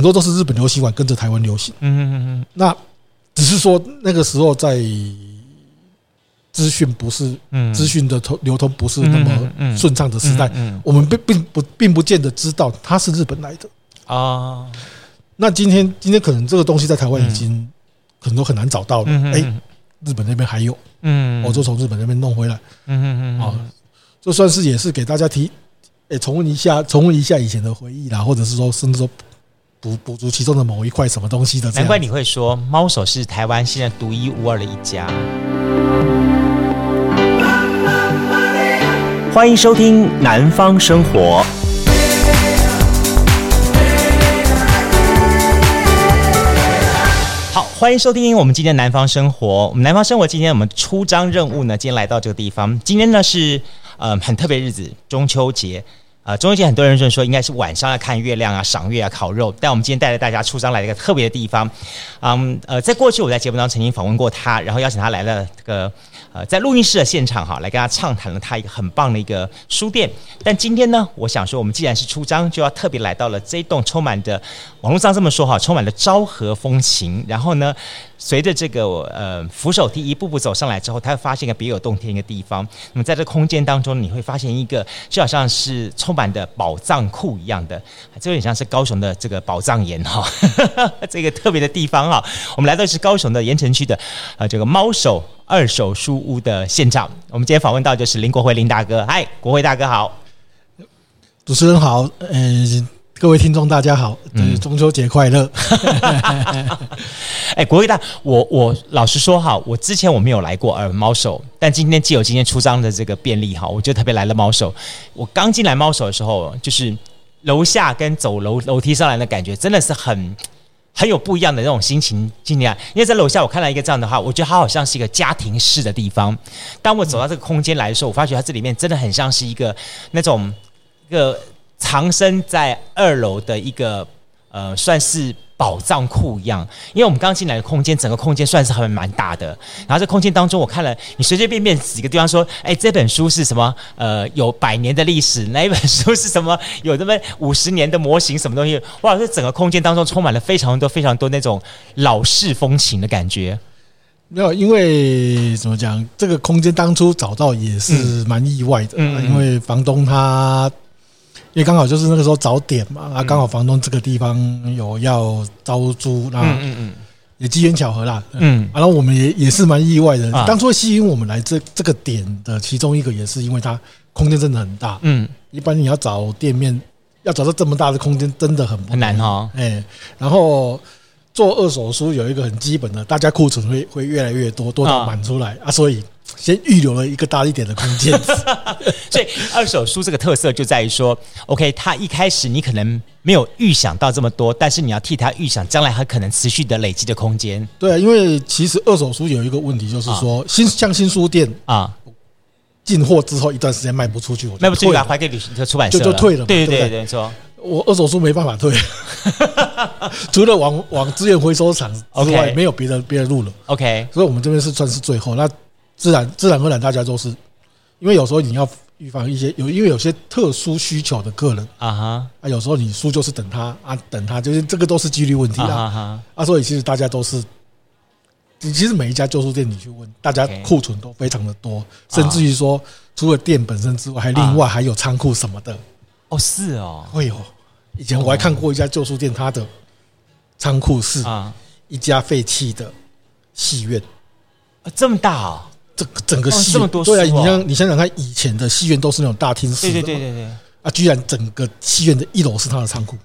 很多都是日本流行完跟着台湾流行。嗯嗯嗯，那只是说那个时候在资讯不是，资讯的通流通不是那么顺畅的时代，我们并并不并不见得知道它是日本来的。啊。那今天今天可能这个东西在台湾已经可能都很难找到了。哎，日本那边还有，嗯，我就从日本那边弄回来。嗯嗯嗯，啊，就算是也是给大家提，哎，重温一下，重温一下以前的回忆啦，或者是说，甚至说补补足其中的某一块什么东西的。难怪你会说猫手是台湾现在独一无二的一家。欢迎收听《南方生活》。好，欢迎收听我们今天的《南方生活》。我们《南方生活》今天我们出张任务呢，今天来到这个地方。今天呢是呃很特别日子，中秋节。呃，中秋节很多人就说应该是晚上要看月亮啊、赏月啊、烤肉，但我们今天带着大家出张来了一个特别的地方。嗯，呃，在过去我在节目当中曾经访问过他，然后邀请他来了这个呃在录音室的现场哈，来跟他畅谈了他一个很棒的一个书店。但今天呢，我想说我们既然是出张，就要特别来到了这一栋充满着网络上这么说哈，充满了昭和风情，然后呢。随着这个呃扶手梯一步步走上来之后，他会发现一个别有洞天一个地方。那么在这空间当中，你会发现一个就好像是充满的宝藏库一样的，这有点像是高雄的这个宝藏岩哈，这个特别的地方哈。我们来到是高雄的盐城区的呃这个猫手二手书屋的现场。我们今天访问到就是林国辉林大哥，嗨，国辉大哥好，主持人好，呃。各位听众，大家好，中秋节快乐！哎，国辉大，我我老实说哈，我之前我没有来过呃猫手，但今天既有今天出张的这个便利哈，我就特别来了猫手。我刚进来猫手的时候，就是楼下跟走楼楼梯上来的感觉，真的是很很有不一样的那种心情。今天因为在楼下我看到一个这样的话，我觉得它好像是一个家庭式的地方。当我走到这个空间来的时候，我发觉它这里面真的很像是一个那种一个。藏身在二楼的一个呃，算是宝藏库一样。因为我们刚进来的空间，整个空间算是还蛮大的。然后这空间当中，我看了你随随便便几个地方说，哎，这本书是什么？呃，有百年的历史。哪一本书是什么？有这么五十年的模型？什么东西？哇，这整个空间当中充满了非常多、非常多那种老式风情的感觉。没有，因为怎么讲，这个空间当初找到也是蛮意外的。嗯，因为房东他。因为刚好就是那个时候早点嘛，啊，刚好房东这个地方有要招租，那嗯嗯，也机缘巧合啦，嗯，然后我们也也是蛮意外的。当初吸引我们来这这个点的其中一个，也是因为它空间真的很大，嗯，一般你要找店面，要找到这么大的空间，真的很不很难哈，哎，然后做二手书有一个很基本的，大家库存会会越来越多，多到满出来啊，所以。先预留了一个大一点的空间，所以二手书这个特色就在于说，OK，它一开始你可能没有预想到这么多，但是你要替它预想将来还可能持续的累积的空间。对啊，因为其实二手书有一个问题，就是说新像新书店啊，进货之后一段时间卖不出去，卖不出去还给旅行社出版社就就退了。对对对对，说我二手书没办法退，除了往往资源回收厂之外，没有别的别的路了。OK，所以我们这边是算是最后。那。自然自然而然，大家都是，因为有时候你要预防一些有，因为有些特殊需求的客人啊哈。啊，有时候你书就是等他啊，等他就是这个都是几率问题啦。啊，所以其实大家都是，你其实每一家旧书店你去问，大家库存都非常的多，甚至于说除了店本身之外，还另外还有仓库什么的。哦，是哦，会有，以前我还看过一家旧书店，它的仓库是一家废弃的戏院。啊，这么大啊。这个整个戏院，对啊，你像你想想看，以前的戏院都是那种大厅式的，对对对对对，啊，居然整个戏院的一楼是他的仓库，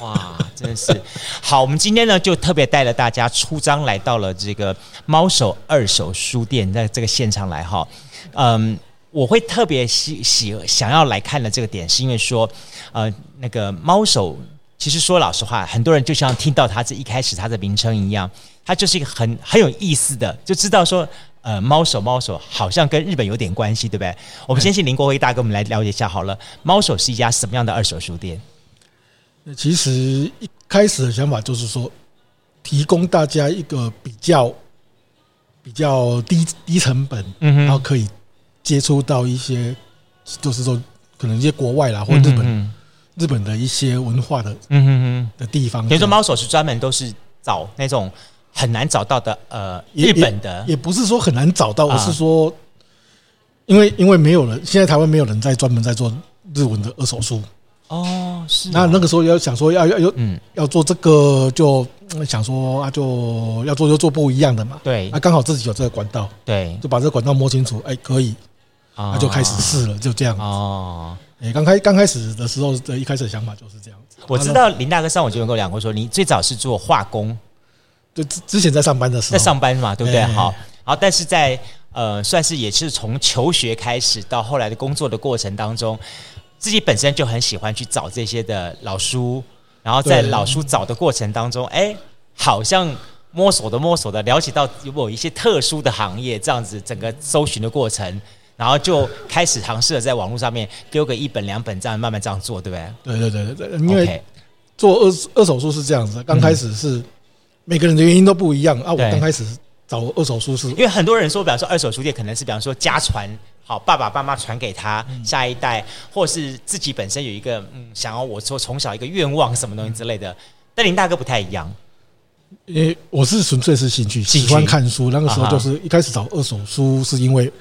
哇哇，真的是。好！我们今天呢，就特别带了大家出张来到了这个猫手二手书店，在这个现场来哈，嗯，我会特别喜喜想要来看的这个点，是因为说，呃，那个猫手，其实说老实话，很多人就像听到它这一开始它的名称一样。它就是一个很很有意思的，就知道说，呃，猫手猫手好像跟日本有点关系，对不对？我们先请林国辉大哥，我们来了解一下好了。猫手是一家什么样的二手书店？其实一开始的想法就是说，提供大家一个比较比较低低成本，嗯，然后可以接触到一些，就是说可能一些国外啦或日本。嗯日本的一些文化的嗯哼哼的地方。比如说猫手是专门都是找那种很难找到的呃日本的也，也不是说很难找到，而是说因为因为没有人，现在台湾没有人在专门在做日文的二手书。哦，是。那那个时候要想说要要要嗯要做这个，就想说啊，就要做就做不一样的嘛。对。那刚好自己有这个管道，对，就把这个管道摸清楚，哎，可以，那就开始试了，就这样。哦。哎，刚开刚开始的时候的一开始的想法就是这样子。我知道林大哥上午就跟我讲过，说你最早是做化工，就之之前在上班的时候，在上班嘛，对不对？好，好，但是在呃，算是也是从求学开始到后来的工作的过程当中。自己本身就很喜欢去找这些的老书，然后在老书找的过程当中，哎，好像摸索的摸索的，了解到有某一些特殊的行业，这样子整个搜寻的过程，然后就开始尝试了在网络上面丢个一本两本这样慢慢这样做，对不对？对对对对，因为做二二手书是这样子，刚开始是每个人的原因都不一样啊。我刚开始找二手书是因为很多人说，比方说二手书店可能是比方说家传。好，爸爸爸妈传给他下一代，或是自己本身有一个嗯，想要我说从小一个愿望什么东西之类的。但林大哥不太一样，因为我是纯粹是兴趣，喜欢看书。那个时候就是一开始找二手书，是因为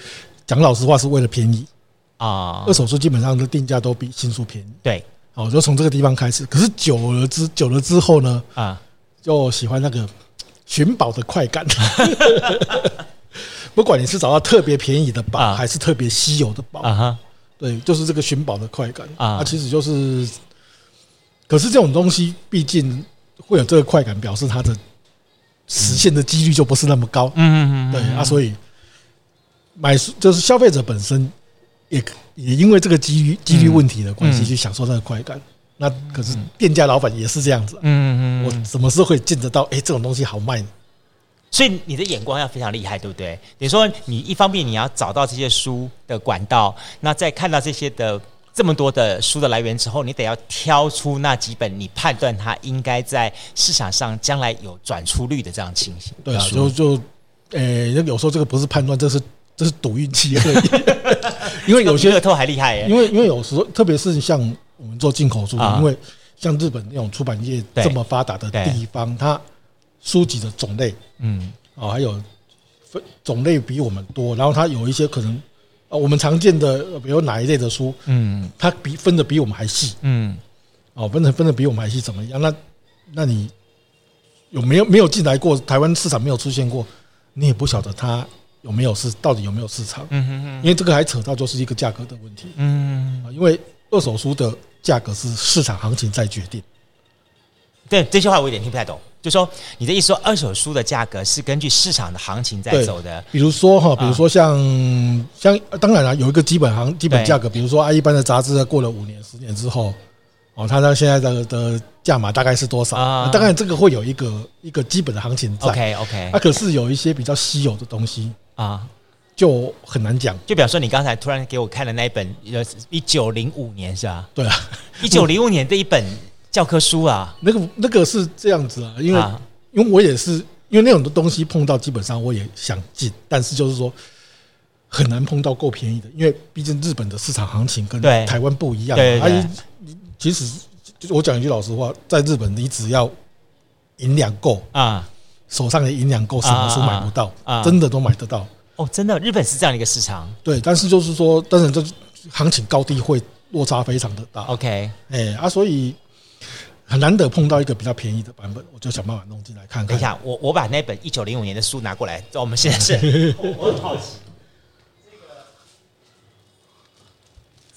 讲老实话是为了便宜。啊。二手书基本上的定价都比新书便宜。对，好，就从这个地方开始。可是久了之久了之后呢，啊，就喜欢那个寻宝的快感。不管你是找到特别便宜的宝，还是特别稀有的宝，啊，对，就是这个寻宝的快感。啊，其实就是，可是这种东西毕竟会有这个快感，表示它的实现的几率就不是那么高，嗯嗯嗯，对啊，所以买书就是消费者本身也也因为这个几率几率问题的关系去享受那个快感，那可是店家老板也是这样子，嗯嗯嗯，我什么时候会见得到？哎，这种东西好卖呢？所以你的眼光要非常厉害，对不对？比如说，你一方面你要找到这些书的管道，那在看到这些的这么多的书的来源之后，你得要挑出那几本你判断它应该在市场上将来有转出率的这样情形。对啊，就就，呃、欸，有时候这个不是判断，这是这是赌运气而已。因为有些乐透还厉害耶。因为因为有时候，特别是像我们做进口书，因为像日本那种出版业这么发达的地方，它。书籍的种类，嗯，哦，还有分种类比我们多，然后它有一些可能，啊，我们常见的，比如哪一类的书，嗯，它比分的比我们还细，嗯，哦，分的分的比我们还细，怎么样？那那你有没有没有进来过台湾市场没有出现过，你也不晓得它有没有市，到底有没有市场？嗯哼哼，因为这个还扯到就是一个价格的问题，嗯，因为二手书的价格是市场行情在决定。对，这句话我有点听不太懂。就说你的意思说，二手书的价格是根据市场的行情在走的。比如说哈，比如说像、嗯、像，当然了，有一个基本行基本价格。比如说啊，一般的杂志过了五年、十年之后，哦，它那现在的的价码大概是多少？啊、当然，这个会有一个一个基本的行情在。OK OK。啊，可是有一些比较稀有的东西啊，就很难讲。就比方说，你刚才突然给我看的那一本，呃，一九零五年是吧？对啊，一九零五年的一本。教科书啊，那个那个是这样子啊，因为因为我也是因为那种的东西碰到，基本上我也想进，但是就是说很难碰到够便宜的，因为毕竟日本的市场行情跟台湾不一样。对，你其实我讲一句老实话，在日本你只要银两够啊，手上的银两够，什么书买不到啊，真的都买得到。哦，真的，日本是这样的一个市场。对，但是就是说，但是这行情高低会落差非常的大。OK，哎啊，所以。很难得碰到一个比较便宜的版本，我就想办法弄进来看看。等一下，我我把那本一九零五年的书拿过来。我们现在是，我很好奇，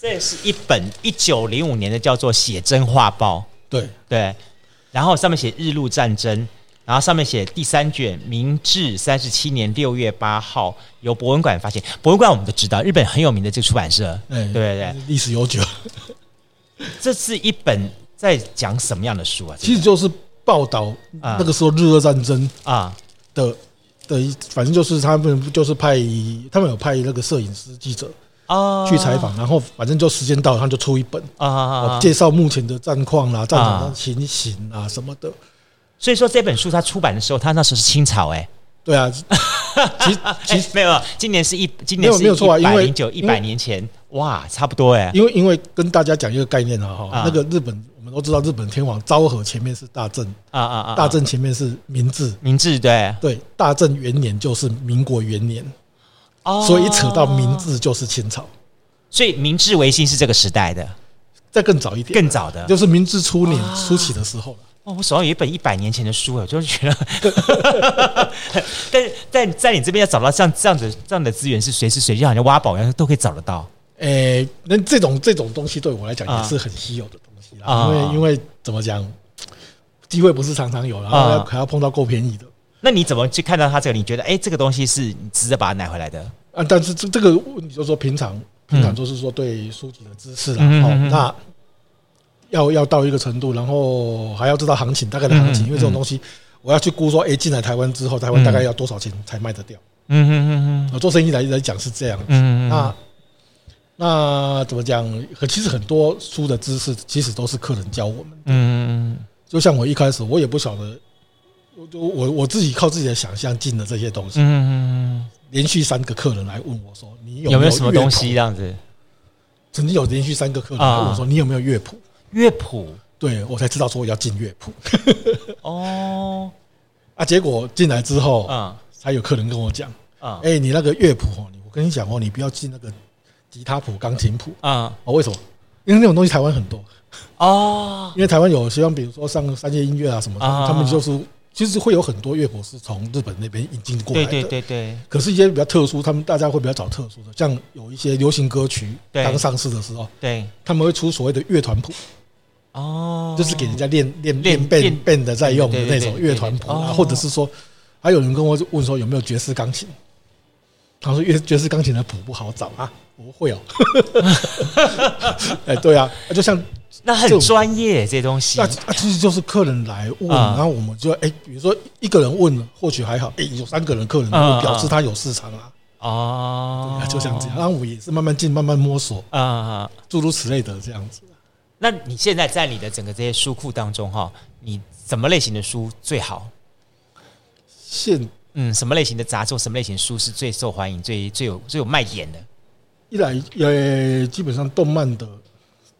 这个这是一本一九零五年的，叫做《写真画报》。对对，然后上面写日露战争，然后上面写第三卷，明治三十七年六月八号由博文馆发现。博文馆我们都知道，日本很有名的这个出版社，对对对，历史悠久。这是一本。在讲什么样的书啊？其实就是报道那个时候日俄战争啊的的，反正就是他们就是派他们有派那个摄影师记者啊去采访，然后反正就时间到了，他就出一本啊，介绍目前的战况啦、战场的情形啊什么的。所以说这本书它出版的时候，他那时候是清朝哎，对啊，其 其实、欸、没有，今年是一今年是没有错啊，因为一百年前。哇，差不多哎。因为因为跟大家讲一个概念啊哈，那个日本我们都知道，日本天皇昭和前面是大正啊啊啊，大正前面是明治，明治对。对，大正元年就是民国元年，哦，所以一扯到明治就是清朝，所以明治维新是这个时代的，再更早一点，更早的。就是明治初年初期的时候。哦，我手上有一本一百年前的书，我就是觉得，但是在在你这边要找到像这样子这样的资源，是随时随地好像挖宝一样都可以找得到。诶、欸，那这种这种东西对我来讲也是很稀有的东西啦，啊、因为因为怎么讲，机会不是常常有，然后要还要碰到够便宜的。那你怎么去看到它这个？你觉得诶、欸，这个东西是你值得把它买回来的？啊，但是这这个问题就是说平常平常就是说对书籍的知识啦，好、嗯、那。要要到一个程度，然后还要知道行情，大概的行情，因为这种东西，我要去估说，哎，进来台湾之后，台湾大概要多少钱才卖得掉？嗯嗯嗯嗯，做生意来来讲是这样子。嗯嗯，那那怎么讲？其实很多书的知识，其实都是客人教我们。嗯嗯，就像我一开始，我也不晓得，我我我自己靠自己的想象进的这些东西。嗯嗯嗯，连续三个客人来问我说：“你有没有什么东西？”这样子，曾经有连续三个客人来问我说：“你有没有乐谱？”乐谱，对我才知道说我要进乐谱。哦，啊，结果进来之后，啊，才有客人跟我讲，啊，哎，你那个乐谱哦，我跟你讲哦，你不要进那个吉他谱、钢琴谱啊。哦，为什么？因为那种东西台湾很多哦。因为台湾有希望，比如说上三叶音乐啊什么的，他们就是其实会有很多乐谱是从日本那边引进过来的。对对对对。可是，一些比较特殊，他们大家会比较找特殊的，像有一些流行歌曲刚上市的时候，对，他们会出所谓的乐团谱。哦，就是给人家练练练练练的在用的那种乐团谱啊，或者是说，还有人跟我问说有没有爵士钢琴？他说爵爵士钢琴的谱不好找啊，不会哦。哎，对啊，就像 那很专业这东西，那其实就是客人来问，然后我们就哎，比如说一个人问或许还好，哎，有三个人客人表示他有市场啊。哦，就像这样，然后我也是慢慢进，慢慢摸索。啊，诸如此类的这样子。那你现在在你的整个这些书库当中哈，你什么类型的书最好？现嗯，什么类型的杂志，什么类型的书是最受欢迎、最最有最有卖点的？一来呃，基本上动漫的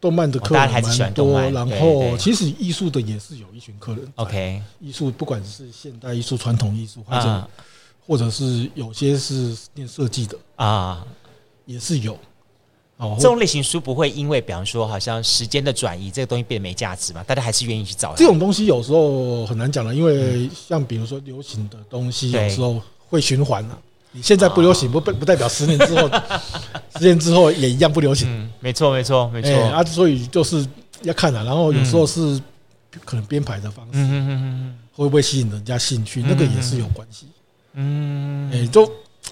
动漫的客人蛮多，然后其实艺术的也是有一群客人。OK，艺术不管是现代艺术、传统艺术，或者或者是有些是念设计的啊，也是有。这种类型书不会因为，比方说，好像时间的转移，这个东西变得没价值嘛？大家还是愿意去找。这种东西有时候很难讲了，因为像比如说流行的东西，有时候会循环啊。你现在不流行，不不不代表十年之后，十年之后也一样不流行。没错，没错，没错。啊，所以就是要看啊。然后有时候是可能编排的方式，会不会吸引人家兴趣？那个也是有关系。嗯，哎，就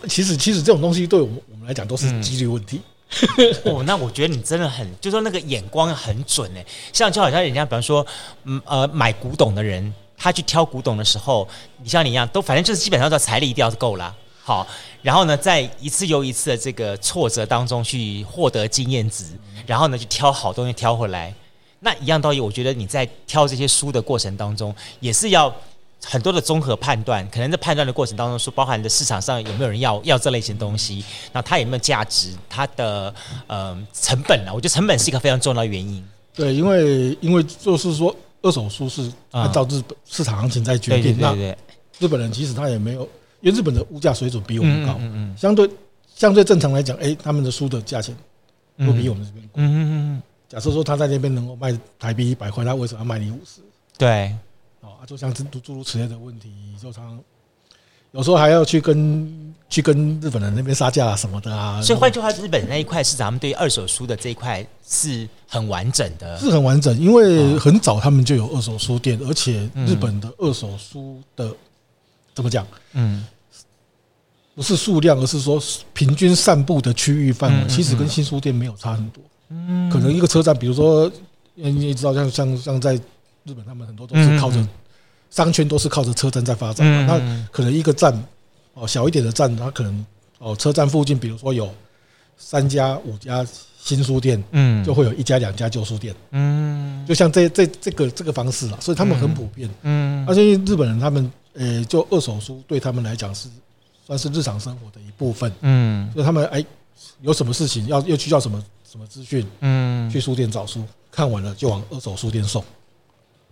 其实其实这种东西对我们我们来讲都是几率问题。哦，那我觉得你真的很，就说那个眼光很准哎，像就好像人家，比方说，嗯呃，买古董的人，他去挑古董的时候，你像你一样，都反正就是基本上的财力一定要够啦。好，然后呢，在一次又一次的这个挫折当中去获得经验值，然后呢，去挑好东西挑回来，那一样道理，我觉得你在挑这些书的过程当中，也是要。很多的综合判断，可能在判断的过程当中，说包含的市场上有没有人要要这类型东西，那它有没有价值，它的呃成本呢？我觉得成本是一个非常重要的原因。对，因为因为就是说二手书是按照日本市场行情在决定。那日本人其实他也没有，因为日本的物价水准比我们高，嗯嗯相对相对正常来讲，哎，他们的书的价钱都比我们这边贵。嗯嗯嗯。假设说他在那边能够卖台币一百块，他为什么要卖你五十？对。啊，就像诸诸如此类的问题，就常有时候还要去跟去跟日本人那边杀价啊什么的啊。所以换句话，日本那一块市场，他们对二手书的这一块是很完整的，是很完整，因为很早他们就有二手书店，而且日本的二手书的怎么讲？嗯，不是数量，而是说平均散布的区域范围，其实跟新书店没有差很多。嗯，可能一个车站，比如说，你也知道，像像像在。日本他们很多都是靠着商圈，都是靠着车站在发展。那可能一个站哦，小一点的站，它可能哦，车站附近，比如说有三家、五家新书店，嗯，就会有一家、两家旧书店，嗯，就像这这这个这个方式了。所以他们很普遍，嗯。而且日本人他们呃，就二手书对他们来讲是算是日常生活的一部分。嗯，就他们哎，有什么事情要又需要什么什么资讯，嗯，去书店找书，看完了就往二手书店送。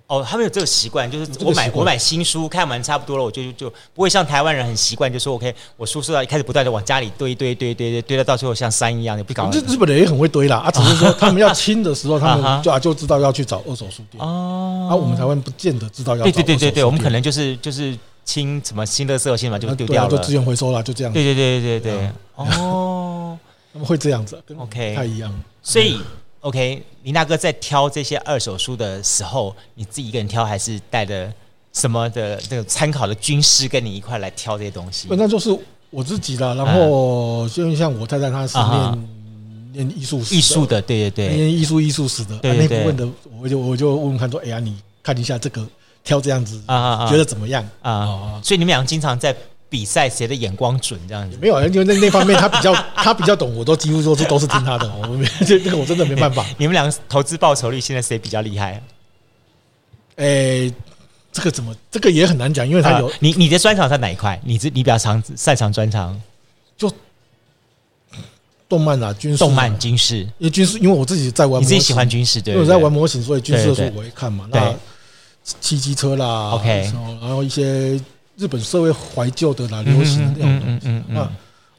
哦，他们有这个习惯，就是我买我买新书看完差不多了，我就就不会像台湾人很习惯，就说 OK，我书是要一开始不断的往家里堆堆堆堆堆堆到到最后像山一样，你不搞。日日本人也很会堆啦，啊，只是说 他们要清的时候，他们就 啊就知道要去找二手书店哦。啊，我们台湾不见得知道要。对对对对对，我们可能就是就是清什么新的色线嘛，就丢掉了，就资源回收了，就这样。对对对对对对，哦，他们会这样子跟，OK，不太一样，所以。OK，林大哥在挑这些二手书的时候，你自己一个人挑，还是带着什么的这个参考的军师跟你一块来挑这些东西？那就是我自己的。然后就像我太太，她是念念艺术艺术的，对对对，念艺术艺术史的。对那部分的，我就我就问问看说，哎呀，你看一下这个挑这样子啊，觉得怎么样啊？所以你们俩经常在。比赛谁的眼光准这样子？没有，因为那那方面他比较 他比较懂，我都几乎说是都是听他的。我们 这这个我真的没办法。你们两个投资报酬率现在谁比较厉害？诶，这个怎么这个也很难讲，因为他有你你的专长在哪一块？你这你比较长擅长专长就动漫啊，军事动漫军事，因为军事，因为我自己在玩，你自己喜欢军事对？因为我在玩模型，所以军事的书我会看嘛。那骑机车啦，OK，然后一些。日本社会怀旧的啦，流行的那种东西。那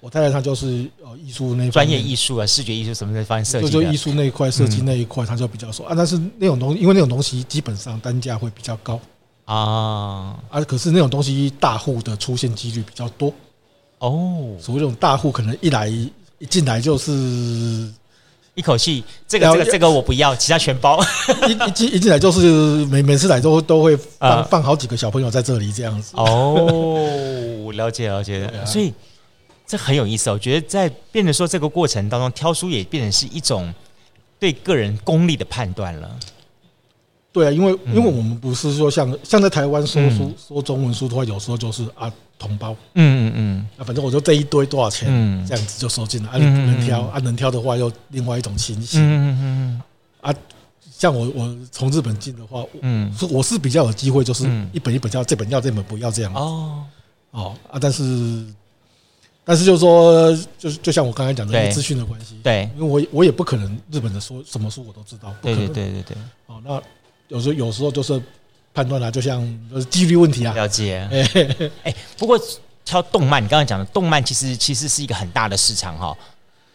我太太她就是呃艺术那专业艺术啊，视觉艺术什么的方面设计就。就艺术那一块设计那一块，她就比较熟啊。但是那种东西，因为那种东西基本上单价会比较高啊啊。可是那种东西大户的出现几率比较多哦。所谓这种大户，可能一来一进来就是。一口气，这个这个这个我不要，其他全包。一一进一进来就是每每次来都都会放放好几个小朋友在这里这样子。哦，了解了解。所以这很有意思。我觉得在变得说这个过程当中，挑书也变成是一种对个人功力的判断了。对啊，因为因为我们不是说像像在台湾说书说中文书的话，有时候就是啊。同胞，嗯嗯嗯，啊，反正我就这一堆多少钱，嗯，这样子就收进来，啊，你不能挑，啊，能挑的话又另外一种情形，嗯嗯嗯，啊，像我我从日本进的话，嗯，我是比较有机会，就是一本一本要，这本要，这本不要这样，哦。哦啊，但是但是就是说，就就像我刚才讲的资讯的关系，对，因为我我也不可能日本的书什么书我都知道，对对对对对，哦，那有时候有时候就是。判断啊，就像几率问题啊。了解。哎，不过挑动漫，你刚刚讲的动漫，其实其实是一个很大的市场哈。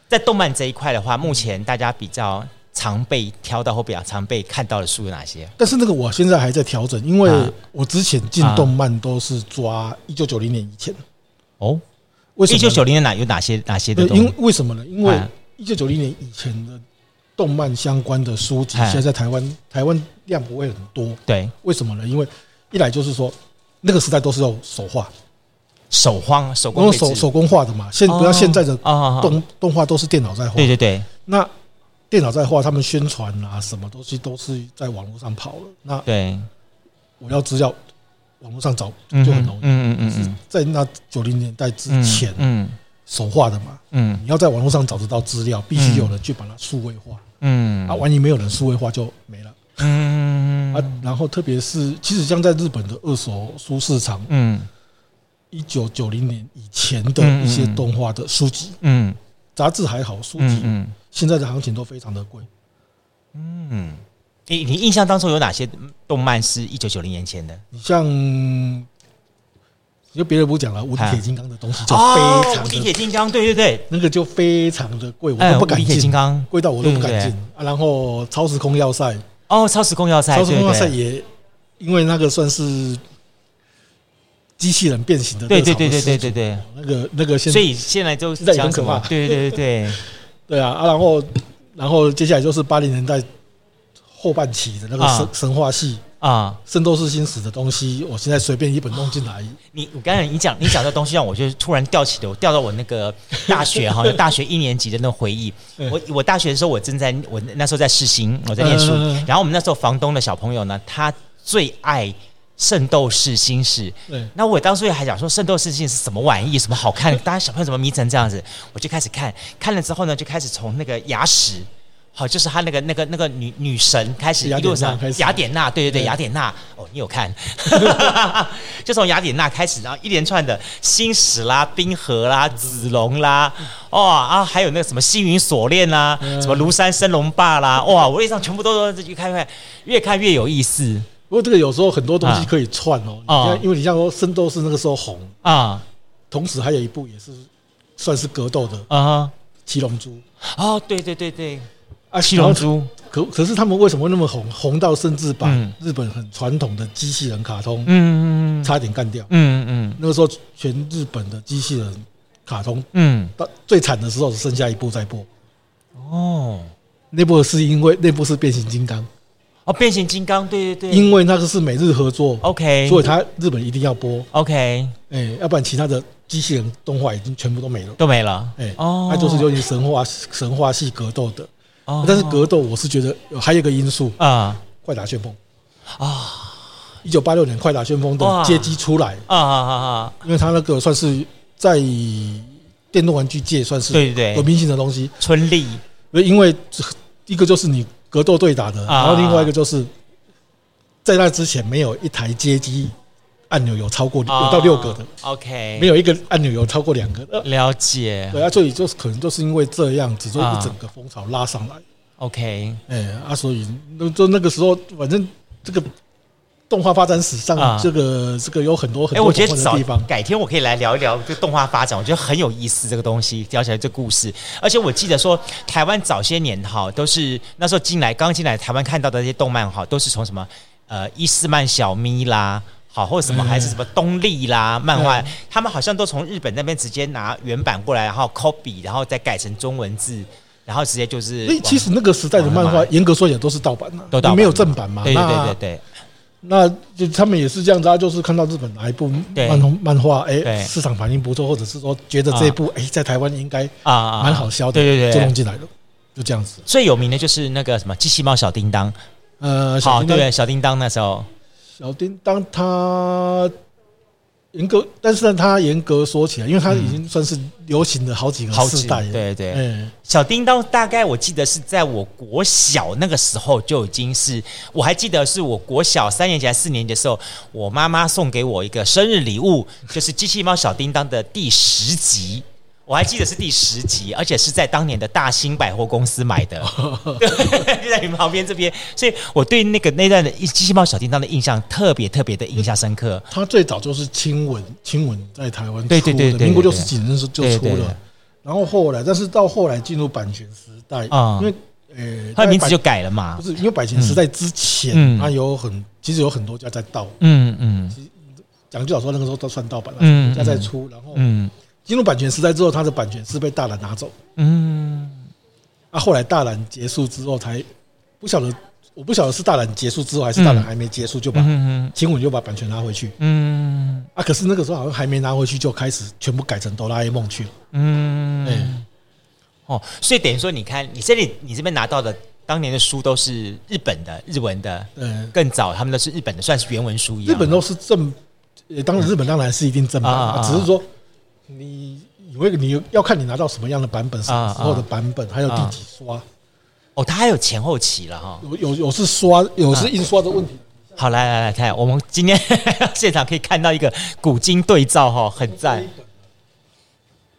在动漫这一块的话，目前大家比较常被挑到或比较常被看到的书有哪些？但是那个我现在还在调整，因为我之前进动漫都是抓一九九零年以前。哦，为什么？一九九零年哪有哪些哪些的？因为什么呢？因为一九九零年以前的。动漫相关的书籍，现在在台湾，台湾量不会很多。对，为什么呢？因为一来就是说，那个时代都是用手画，手画手工手手工画的嘛。现不要现在的动动画都是电脑在画。对对对。那电脑在画，他们宣传啊，什么东西都是在网络上跑了。那对，我要资料，网络上找就很容易。嗯嗯嗯嗯。在那九零年代之前，嗯。手画的嘛，嗯，你要在网络上找得到资料，必须有人去把它数位化，嗯，啊，万一没有人数位化就没了，嗯，啊，然后特别是其实像在日本的二手书市场，嗯，一九九零年以前的一些动画的书籍，嗯，杂志还好，书籍，嗯，现在的行情都非常的贵，嗯，你你印象当中有哪些动漫是一九九零年前的？你像。就别人不讲了，无敌铁金刚的东西就非常。无敌铁金刚，对对对，那个就非常的贵，我都不敢进。铁金刚贵到我都不敢进啊！然后超时空要塞，哦，超时空要塞，超时空要塞也因为那个算是机器人变形的，对对对对对对对，那个那个现所以现在就在很可怕，对对对对 对啊啊！然后然后接下来就是八零年代后半期的那个神神话系。啊，圣斗士星矢的东西，我现在随便一本弄进来。你我刚才你讲你讲的东西让我就突然吊起了，我调到我那个大学哈，大学一年级的那个回忆。我我大学的时候，我正在我那时候在试新，我在念书。然后我们那时候房东的小朋友呢，他最爱圣斗士星矢。那我当时也还讲说，圣斗士星矢是什么玩意，什么好看？大家小朋友怎么迷成这样子？我就开始看，看了之后呢，就开始从那个牙齿。好，就是他那个那个那个女女神开始一路上雅典娜，对对对，雅典娜。哦，你有看？就从雅典娜开始，然后一连串的星矢啦、冰河啦、子龙啦，哦啊，还有那个什么星云锁链啦，什么庐山升龙霸啦，哇，我一上全部都都越看越越看越有意思。不过这个有时候很多东西可以串哦，啊、因为你像说圣斗士那个时候红啊，同时还有一部也是算是格斗的啊，七龙珠。哦，对对对对。啊，七龙珠，可可是他们为什么那么红？红到甚至把日本很传统的机器人卡通，嗯嗯嗯，差点干掉，嗯嗯嗯，那个时候全日本的机器人卡通，嗯，到最惨的时候只剩下一部在播。哦，那部是因为那部是变形金刚，哦，变形金刚，对对对，因为那个是美日合作，OK，所以他日本一定要播，OK，哎，要不然其他的机器人动画已经全部都没了，都没了，哎，哦，那就是有点神话神话系格斗的。但是格斗，我是觉得还有一个因素啊，快打旋风。啊，一九八六年快打旋风的街机出来。啊啊啊！因为它那个算是在电动玩具界算是对对革命性的东西，春丽。因为一个就是你格斗对打的，然后另外一个就是在那之前没有一台街机。按钮有超过五到六个的，OK，没有一个按钮有超过两个的，了解。对啊，所以就是可能就是因为这样子，就一整个风潮拉上来，OK，哎啊，所以那就那个时候，反正这个动画发展史上，这个这个有很多很多不同的地方。改天我可以来聊一聊这个动画发展，我觉得很有意思。这个东西聊起来这故事，而且我记得说，台湾早些年哈都是那时候进来刚进来台湾看到的那些动漫哈，都是从什么呃伊斯曼小咪啦。好，或者什么还是什么东立啦，漫画，他们好像都从日本那边直接拿原版过来，然后 copy，然后再改成中文字，然后直接就是。诶，其实那个时代的漫画，严格说也都是盗版的，都版，没有正版嘛。对对对对。那就他们也是这样子啊，就是看到日本哪一部漫漫画，哎，市场反应不错，或者是说觉得这一部哎，在台湾应该啊蛮好销的，对对对，就弄进来了，就这样子。最有名的就是那个什么机器猫小叮当，呃，好，对，小叮当那时候。小叮当，他严格，但是呢，他严格说起来，因为它已经算是流行了好几个世代。对对，嗯，小叮当大概我记得是在我国小那个时候就已经是，我还记得是我国小三年级还是四年级的时候，我妈妈送给我一个生日礼物，就是机器猫小叮当的第十集。我还记得是第十集，而且是在当年的大兴百货公司买的，就在你们旁边这边，所以我对那个那段的机器猫小叮当的印象特别特别的印象深刻。他最早就是亲吻，亲吻在台湾出的，民国六十几年的时候就出了，然后后来，但是到后来进入版权时代啊，因为呃，他的名字就改了嘛，不是因为版权时代之前，他有很其实有很多家在盗，嗯嗯，讲句老实话，那个时候都算盗版了，嗯，家在出，然后嗯。进入版权时代之后，他的版权是被大蓝拿走。嗯，啊，后来大蓝结束之后，才不晓得，我不晓得是大蓝结束之后，还是大蓝还没结束就把亲吻就把版权拿回去。嗯，啊，可是那个时候好像还没拿回去，就开始全部改成哆啦 A 梦去了。嗯，对，哦，所以等于说，你看你这里你这边拿到的当年的书都是日本的日文的，嗯，更早他们都是日本的，算是原文书一样。日本都是正，当然日本当然是一定正版，只是说。你以为你要看你拿到什么样的版本，什么时候的版本，还有第几刷？哦，它还有前后期了哈。有有有是刷，有是印刷的问题。好，来来来看，我们今天 现场可以看到一个古今对照哈，很赞。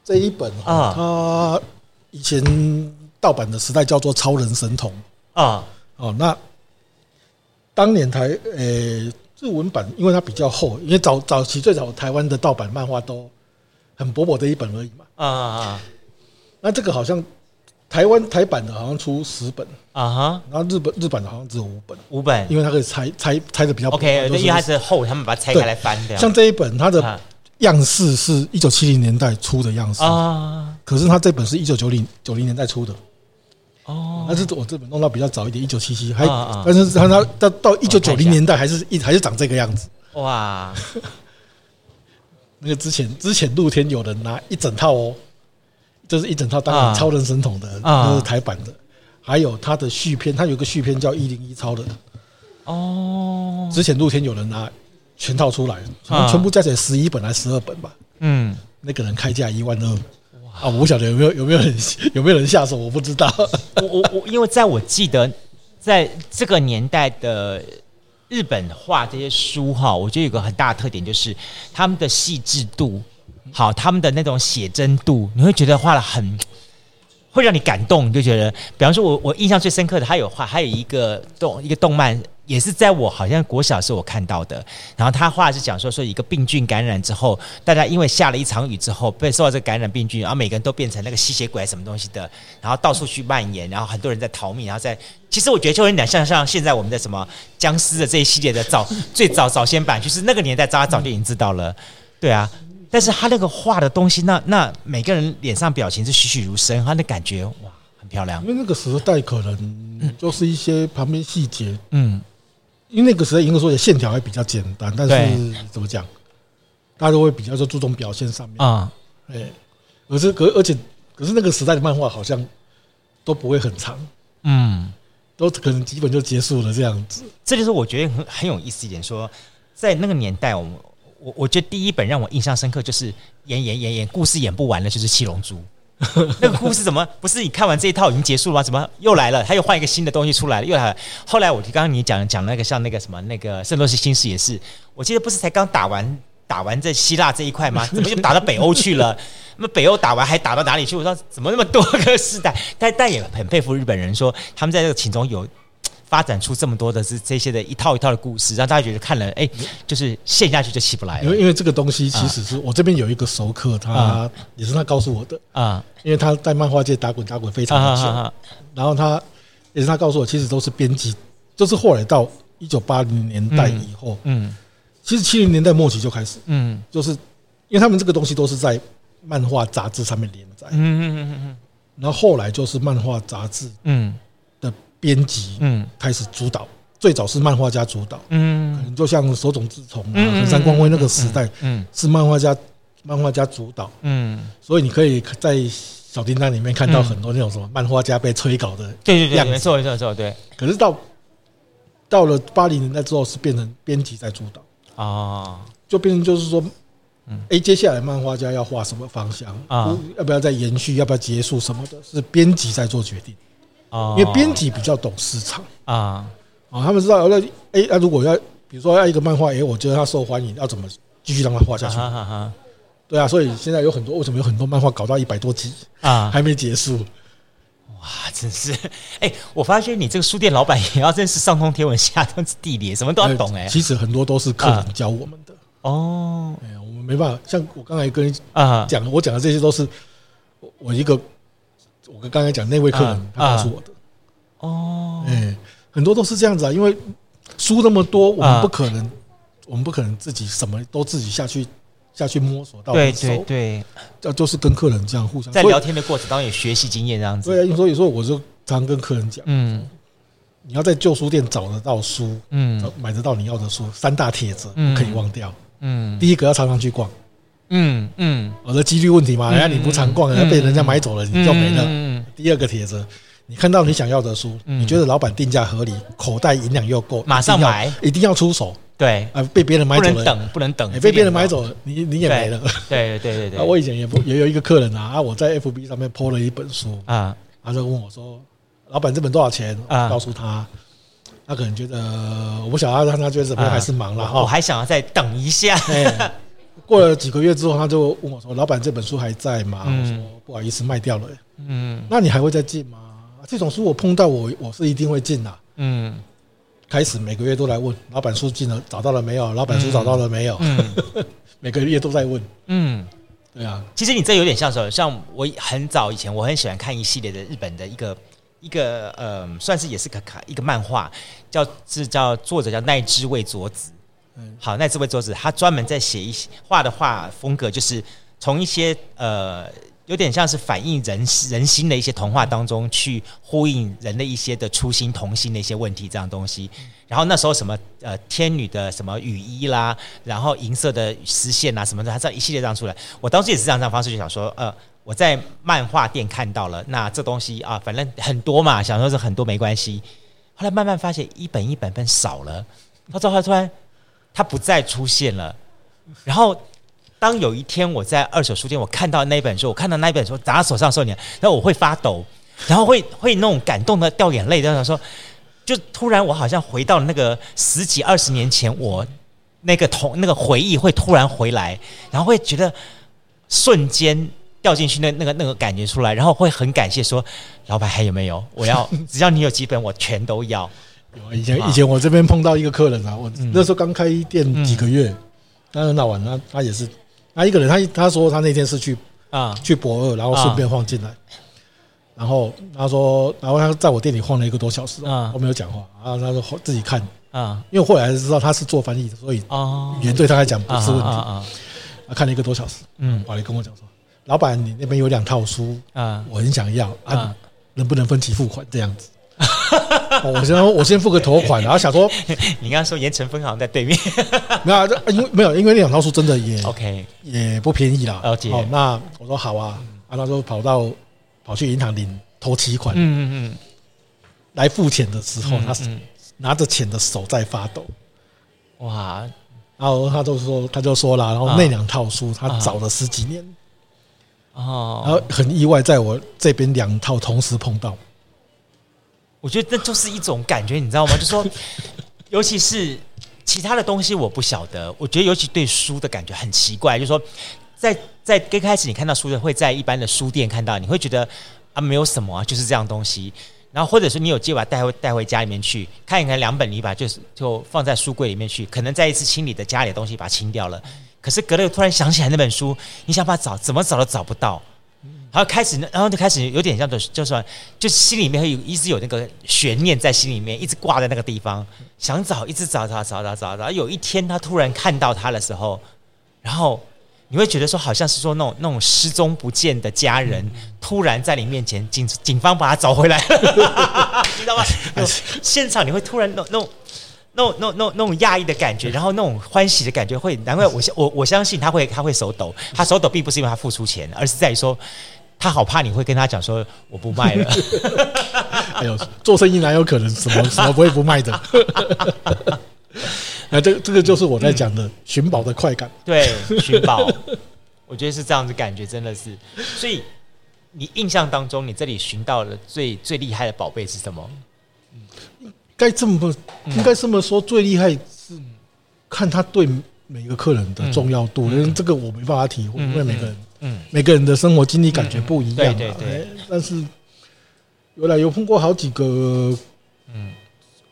这一本啊，它以前盗版的时代叫做《超人神童》啊。哦，那当年台呃日文版，因为它比较厚，因为早早期最早台湾的盗版漫画都。很薄薄的一本而已嘛。啊！那这个好像台湾台版的好像出十本啊哈，然后日本日版的好像只有五本。五本，因为它可以拆拆拆的比较 OK，因为它是厚，他们把它拆开来翻掉。像这一本，它的样式是一九七零年代出的样式啊，可是它这本是一九九零九零年代出的哦。但是我这本弄到比较早一点，一九七七还，但是它它到到一九九零年代还是一还是长这个样子哇。那个之前之前露天有人拿一整套哦，就是一整套当年超人神童的，都是台版的，还有他的续篇，他有个续篇叫一零一超人哦。之前露天有人拿全套出来，全部加起来十一本还是十二本吧？嗯，那个人开价一万二，哇，啊，我不晓得有没有有没有人有没有人下手，我不知道。我我我，因为在我记得，在这个年代的日本画这些书哈，我觉得有个很大的特点就是他们的细致度，好，他们的那种写真度，你会觉得画得很会让你感动，你就觉得，比方说我我印象最深刻的，他有画，还有一个动一个动漫。也是在我好像国小时候我看到的，然后他画是讲说说一个病菌感染之后，大家因为下了一场雨之后被受到这个感染病菌，然后每个人都变成那个吸血鬼什么东西的，然后到处去蔓延，然后很多人在逃命，然后在其实我觉得就有点像像现在我们的什么僵尸的这一系列的早最早早先版，就是那个年代大家早就已经知道了，对啊，但是他那个画的东西，那那每个人脸上表情是栩栩如生，他的感觉哇很漂亮，因为那个时代可能就是一些旁边细节，嗯。因为那个时代，应该说也线条还比较简单，但是怎么讲，大家都会比较说注重表现上面啊。哎，可是可而且可是那个时代的漫画好像都不会很长，嗯，都可能基本就结束了这样子。这就是我觉得很很有意思一点，说在那个年代，我我我觉得第一本让我印象深刻就是演演演演故事演不完的，就是《七龙珠》。那个故事怎么不是你看完这一套已经结束了吗？怎么又来了？他又换一个新的东西出来了，又来了。后来我刚刚你讲讲那个像那个什么那个《圣斗士星矢》也是，我记得不是才刚打完打完这希腊这一块吗？怎么又打到北欧去了？那么北欧打完还打到哪里去？我说怎么那么多个时代？但但也很佩服日本人，说他们在这个其中有。发展出这么多的这这些的一套一套的故事，让大家觉得看了哎，就是陷下去就起不来了。因为因为这个东西其实是我这边有一个熟客，他也是他告诉我的啊，因为他在漫画界打滚打滚非常的久，然后他也是他告诉我，其实都是编辑，就是后来到一九八零年代以后，嗯，其实七零年代末期就开始，嗯，就是因为他们这个东西都是在漫画杂志上面连载，嗯嗯嗯嗯嗯，然后后来就是漫画杂志，嗯。编辑嗯。开始主导，最早是漫画家主导，嗯，可能就像手冢治虫啊、横山光辉那个时代，嗯，是漫画家漫画家主导，嗯，所以你可以在小叮当里面看到很多那种什么漫画家被催稿的，对对对，没错没错没错，对。可是到到了八零年代之后，是变成编辑在主导。啊，就变成就是说，嗯，哎，接下来漫画家要画什么方向？啊？要不要再延续？要不要结束？什么的？是编辑在做决定。因为编辑比较懂市场啊，啊，他们知道那哎，那如果要比如说要一个漫画，哎，我觉得它受欢迎，要怎么继续让它画下去？对啊，所以现在有很多为什么有很多漫画搞到一百多集啊，还没结束？哇，真是哎，我发现你这个书店老板也要认识上通天文下通地理，什么都要懂哎。其实很多都是客人教我们的哦。哎呀，我们没办法，像我刚才跟你啊讲，我讲的这些都是我一个。我跟刚才讲那位客人，他告诉我的。哦，哎，很多都是这样子啊，因为书那么多，我们不可能，我们不可能自己什么都自己下去下去摸索到。对对对，这就是跟客人这样互相在聊天的过程当中有学习经验这样子。对啊，所以说我就常跟客人讲，嗯，你要在旧书店找得到书，嗯，买得到你要的书，三大铁则不可以忘掉，嗯，第一个要常常去逛。嗯嗯，我的几率问题嘛，人家你不常逛，人家被人家买走了，你就没了。第二个帖子，你看到你想要的书，你觉得老板定价合理，口袋银两又够，马上买，一定要出手。对，啊，被别人买走了，不能等，不能等，被别人买走了，你你也没了。对对对对。我以前也不也有一个客人啊，啊，我在 FB 上面 po 了一本书啊，他就问我说，老板这本多少钱？啊，告诉他，他可能觉得我不晓得，让他觉得怎么样还是忙了哈，我还想要再等一下。过了几个月之后，他就问我说：“老板，这本书还在吗？”我说：“不好意思，卖掉了。”嗯，那你还会再进吗？这种书我碰到我我是一定会进的。嗯，开始每个月都来问老板书进了，找到了没有？老板书找到了没有？每个月都在问。嗯，对啊。其实你这有点像什么？像我很早以前，我很喜欢看一系列的日本的一个一个呃，算是也是个卡一个漫画，叫是叫作者叫奈之隈佐子。好，那这位作者他专门在写一些画的画风格，就是从一些呃有点像是反映人人心的一些童话当中去呼应人的一些的初心童心的一些问题这样东西。然后那时候什么呃天女的什么雨衣啦，然后银色的丝线啊什么的，他这样一系列这样出来。我当时也是这样这样方式就想说，呃我在漫画店看到了，那这东西啊反正很多嘛，想说是很多没关系。后来慢慢发现一本一本本少了，他之后他突然。他不再出现了，然后当有一天我在二手书店，我看到那本书，我看到那本书砸手上的时候，你，然后我会发抖，然后会会那种感动的掉眼泪，就想说，就突然我好像回到了那个十几二十年前，我那个同那个回忆会突然回来，然后会觉得瞬间掉进去那那个那个感觉出来，然后会很感谢说，老板还有没有？我要只要你有几本，我全都要。以前以前我这边碰到一个客人啊，我那时候刚开店几个月，那很好玩，他他也是，他一个人，他他说他那天是去啊。去博二，然后顺便晃进来，然后他说，然后他在我店里晃了一个多小时啊，我没有讲话，然后他说自己看。啊，因为后来才知道他是做翻译的，所以语言对他来讲不是问题。啊，他看了一个多小时，嗯，后来跟我讲说，老板你那边有两套书啊，我很想要啊，能不能分期付款？这样子？我先我先付个头款，然后想说，你刚刚说盐城分行在对面，没有，因为没有，因为那两套书真的也 OK，也不便宜啦。了解。好，那我说好啊，啊，他说跑到跑去银行领头期款，嗯嗯嗯，来付钱的时候，他是拿着钱的手在发抖，哇，然后他就说他就说了，然后那两套书他找了十几年，哦，然后很意外，在我这边两套同时碰到。我觉得这就是一种感觉，你知道吗？就说，尤其是其他的东西我不晓得。我觉得尤其对书的感觉很奇怪，就是说，在在刚开始你看到书的会在一般的书店看到，你会觉得啊没有什么啊，就是这样东西。然后或者是你有机会把它带回带回家里面去看一看，两本你把就是就放在书柜里面去，可能再一次清理的家里的东西把它清掉了。可是隔了突然想起来那本书，你想把它找怎么找都找不到。然后开始，然后就开始有点像的，就是说，就心里面会有一直有那个悬念在心里面，一直挂在那个地方，想找，一直找找找找找，然后有一天他突然看到他的时候，然后你会觉得说，好像是说那种那种失踪不见的家人，突然在你面前，警警方把他找回来了，你知道吗？现场你会突然那那种。那种、那种、那种、那种讶异的感觉，然后那种欢喜的感觉，会难怪我相我我相信他会他会手抖，他手抖并不是因为他付出钱，而是在于说他好怕你会跟他讲说我不卖了。哎呦，做生意哪有可能什么 什么不会不卖的？那这这个就是我在讲的寻宝的快感。对，寻宝，我觉得是这样子感觉，真的是。所以你印象当中，你这里寻到的最最厉害的宝贝是什么？该这么应该这么说，最厉害是看他对每个客人的重要度，因为这个我没办法体会，因为每个人，嗯，每个人的生活经历感觉不一样，对对对。但是有来有碰过好几个，嗯，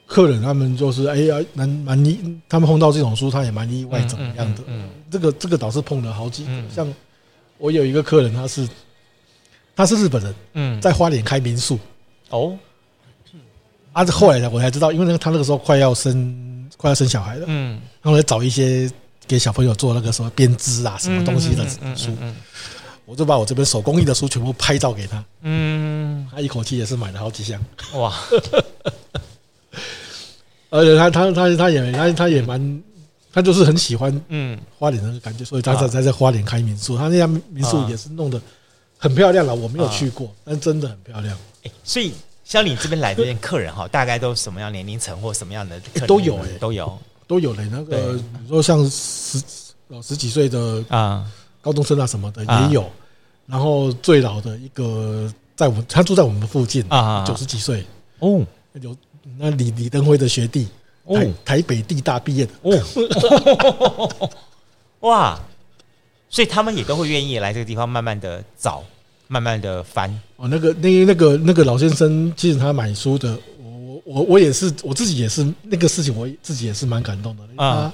客人他们就是哎呀，蛮蛮意，他们碰到这种书，他也蛮意外，怎么样的？嗯，这个这个倒是碰了好几个，像我有一个客人，他是他是日本人，嗯，在花莲开民宿，哦。啊！后来呢，我才知道，因为那个他那个时候快要生，快要生小孩了，嗯，然后来找一些给小朋友做那个什么编织啊，什么东西的书，我就把我这边手工艺的书全部拍照给他，嗯，他一口气也是买了好几箱，哇！而且他他他他也他他也蛮，他就是很喜欢嗯。花莲的感觉，所以他在在在花莲开民宿，他那家民宿也是弄得很漂亮了，我没有去过，但真的很漂亮，所以。像你这边来的客人哈，大概都什么样年龄层或什么样的？都有哎，都有都有嘞。那个比如说像十十几岁的啊，高中生啊什么的也有。然后最老的一个在我们，他住在我们附近啊，九十几岁。哦，有那李李登辉的学弟，台台北地大毕业的。哦，哇，所以他们也都会愿意来这个地方慢慢的找。慢慢的翻。哦，那个那那个那个老先生，其实他买书的，我我我也是我自己也是那个事情，我自己也是蛮感动的。啊。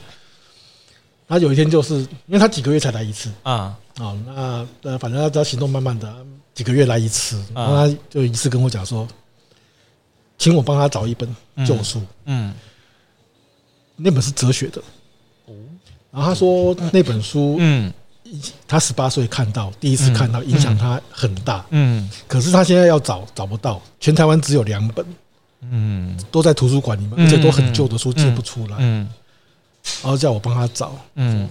他有一天就是因为他几个月才来一次。啊，哦，那呃反正他只要行动慢慢的，几个月来一次，然后他就一次跟我讲说，请我帮他找一本旧书，嗯，那本是哲学的，哦，然后他说那本书，嗯。他十八岁看到第一次看到，影响他很大。嗯，可是他现在要找找不到，全台湾只有两本，嗯，都在图书馆里面，而且都很旧的书借不出来。嗯，然后叫我帮他找，嗯，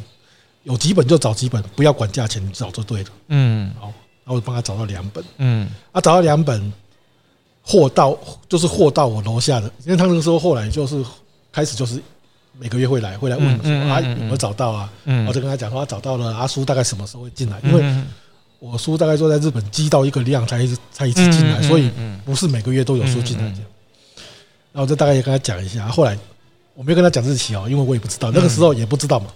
有几本就找几本，不要管价钱，你找就对了。嗯，好，然后我帮他找到两本。嗯，啊，找到两本，货到就是货到我楼下的，因为他那个时候后来就是开始就是每个月会来，会来问说啊有没有找到啊？我就跟他讲说他找到了，阿叔大概什么时候会进来？因为我书大概说在日本积到一个量才才一次进来，所以不是每个月都有书进来这样。然后就大概也跟他讲一下，后来我没有跟他讲日期哦，因为我也不知道那个时候也不知道嘛。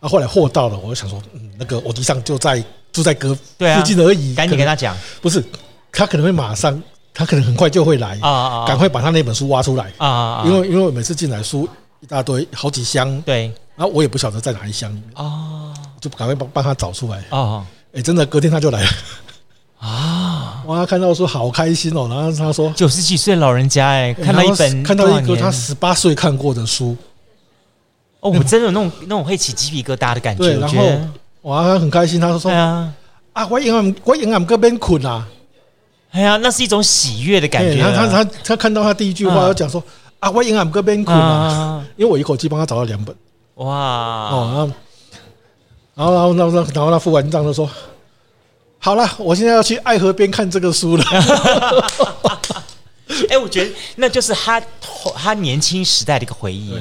啊，后来货到了，我就想说，嗯，那个我弟上就在住在隔附近而已，赶紧跟他讲，不是他可能会马上，他可能很快就会来啊，赶快把他那本书挖出来啊，因为因为我每次进来书一大堆，好几箱，对，然后我也不晓得在哪一箱。里面啊，就赶快帮帮他找出来。啊，哎，真的隔天他就来了。啊，哇，看到书好开心哦，然后他说九十几岁老人家哎，看到一本看到一个他十八岁看过的书。哦，我真的有那种那种会起鸡皮疙瘩的感觉。然后哇，他很开心，他说：“对啊，啊，我永远我永远搁边困啊。”哎呀，那是一种喜悦的感觉。他他他他看到他第一句话，要讲说：“啊，我永远搁边困啊。”因为我一口气帮他找到两本。哇！哦，然后然后然后然后然后他付完账就说：“好了，我现在要去爱河边看这个书了。”哎，我觉得那就是他他年轻时代的一个回忆。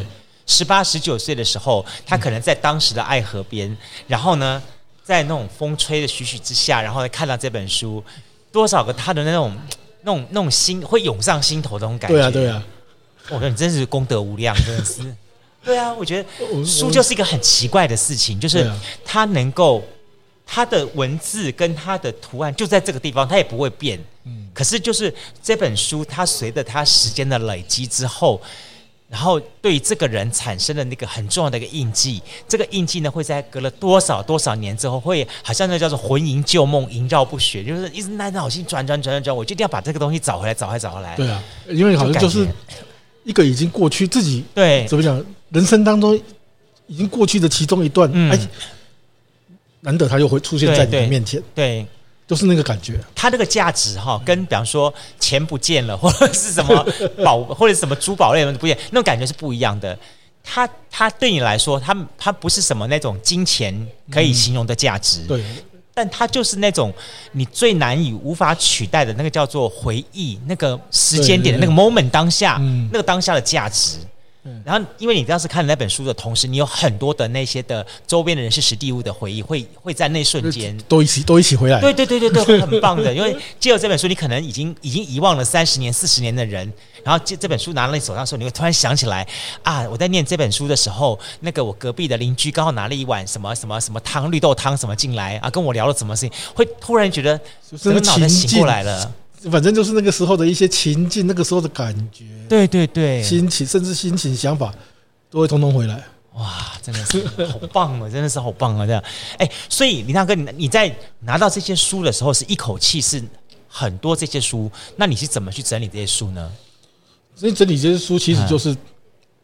十八十九岁的时候，他可能在当时的爱河边，然后呢，在那种风吹的徐徐之下，然后看到这本书，多少个他的那种、那种、那种心会涌上心头的那种感觉。对啊，对啊，我觉得你真是功德无量，真的是。对啊，我觉得书就是一个很奇怪的事情，就是它能够，它的文字跟它的图案就在这个地方，它也不会变。嗯。可是就是这本书，它随着它时间的累积之后。然后对这个人产生的那个很重要的一个印记，这个印记呢，会在隔了多少多少年之后，会好像那叫做魂萦旧梦，萦绕不绝，就是一直耐着脑筋转转转转转，我就一定要把这个东西找回来，找回来，找回来。对啊，因为好像就是一个已经过去自己对怎么讲，人生当中已经过去的其中一段，嗯、哎，难得他又会出现在你的面前，对。对就是那个感觉，它那个价值哈，跟比方说钱不见了，或者是什么 宝，或者是什么珠宝类的不见，那种感觉是不一样的。它它对你来说，它它不是什么那种金钱可以形容的价值，对，但它就是那种你最难以无法取代的那个叫做回忆，那个时间点的那个 moment 当下，那个当下的价值。然后，因为你当时看那本书的同时，你有很多的那些的周边的人事、时地物的回忆，会会在那瞬间都一起都一起回来。对对对对对，很棒的。因为借由这本书，你可能已经已经遗忘了三十年、四十年的人，然后这这本书拿到你手上的时候，你会突然想起来啊！我在念这本书的时候，那个我隔壁的邻居刚好拿了一碗什么什么什么汤、绿豆汤什么进来啊，跟我聊了什么事情，会突然觉得整个脑袋醒过来了。反正就是那个时候的一些情境，那个时候的感觉，对对对，心情甚至心情想法都会通通回来。哇，真的是好棒啊！真的是好棒啊！这样，哎，所以李大哥，你你在拿到这些书的时候，是一口气是很多这些书，那你是怎么去整理这些书呢？所以整理这些书，其实就是。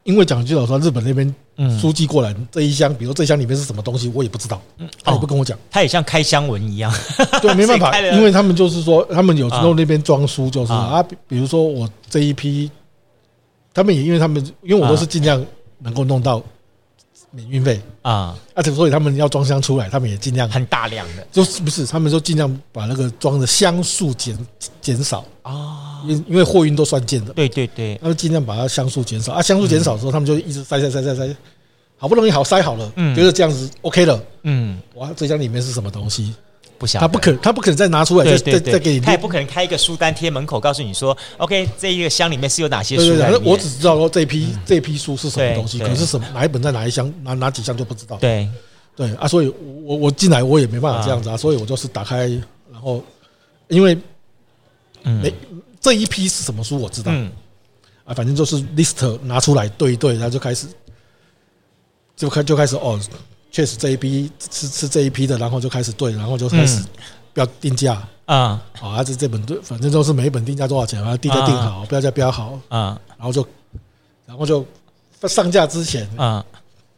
因为讲句老实话，日本那边书寄过来这一箱，比如说这一箱里面是什么东西，我也不知道，他也不跟我讲，他也像开箱文一样，对，没办法，因为他们就是说，他们有时候那边装书就是啊，比如说我这一批，他们也因为他们因为我都是尽量能够弄到免运费。啊，而且所以他们要装箱出来，他们也尽量很大量的，就是不是他们说尽量把那个装的箱数减减少。啊。因因为货运都算件的，对对对，他就尽量把它箱数减少啊，箱数减少的时候，他们就一直塞塞塞塞塞，好不容易好塞好了，嗯，觉得这样子 OK 了，嗯，哇，这箱里面是什么东西？不想，他不可他不可能再拿出来再再再给你，他也不可能开一个书单贴门口告诉你说，OK，这一个箱里面是有哪些书？对，我只知道说这批这批书是什么东西，可是什么哪一本在哪一箱哪哪几箱就不知道。对对啊，所以我我进来我也没办法这样子啊，所以我就是打开，然后因为没。这一批是什么书？我知道，嗯，啊，反正就是 list 拿出来对一对，然后就开始就开就开始哦，确实这一批是是这一批的，然后就开始对，然后就开始标定价。啊，好，还是这本对，反正都是每一本定价多少钱啊，定价定好，标价标好啊，然后就然后就上架之前啊，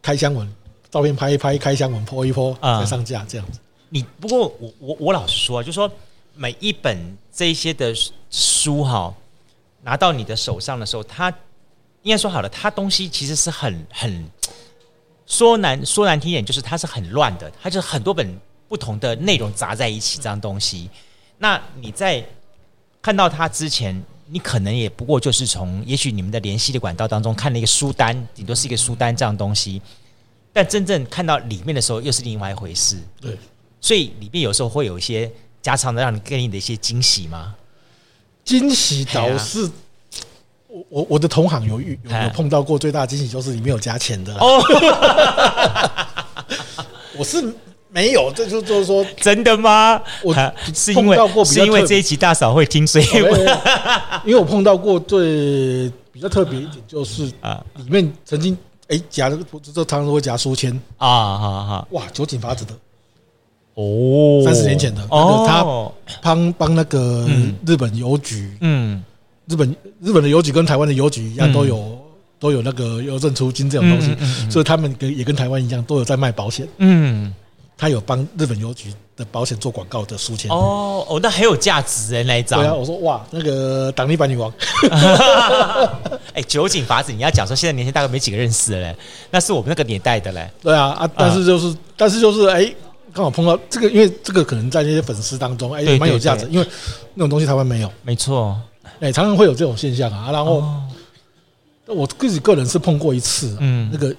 开箱文，照片拍一拍，开箱文 po 一 po 再上架这样子。你不过我我我老实说，就是说每一本这些的。书哈，拿到你的手上的时候，它应该说好了，它东西其实是很很说难说难听一点，就是它是很乱的，它就是很多本不同的内容杂在一起这样东西。那你在看到它之前，你可能也不过就是从也许你们的联系的管道当中看了一个书单，顶多是一个书单这样东西，但真正看到里面的时候又是另外一回事。对，所以里面有时候会有一些加长的，让你给你的一些惊喜吗？惊喜倒是。我我我的同行有遇有有碰到过最大的惊喜，就是里面有加钱的。哦。我是没有，这就就是说真的吗？我是因为是因为这一集大嫂会听，所以 因为我碰到过最比较特别一点，就是啊，里面曾经哎夹的这常常会夹书签。啊，好好哇，九井法子的哦，三十年前的哦，他帮帮那个日本邮局嗯。日本日本的邮局跟台湾的邮局一样，都有都有那个邮政出金这种东西，所以他们跟也跟台湾一样，都有在卖保险。嗯，他有帮日本邮局的保险做广告的书签。哦哦，那很有价值哎，那一张。对啊，我说哇，那个挡泥板女王。哎，酒井法子，你要讲说现在年轻大概没几个认识了嘞，那是我们那个年代的嘞。对啊啊，但是就是但是就是哎，刚好碰到这个，因为这个可能在那些粉丝当中哎蛮有价值，因为那种东西台湾没有。没错。哎，常常会有这种现象啊，然后我自己个人是碰过一次，嗯，那个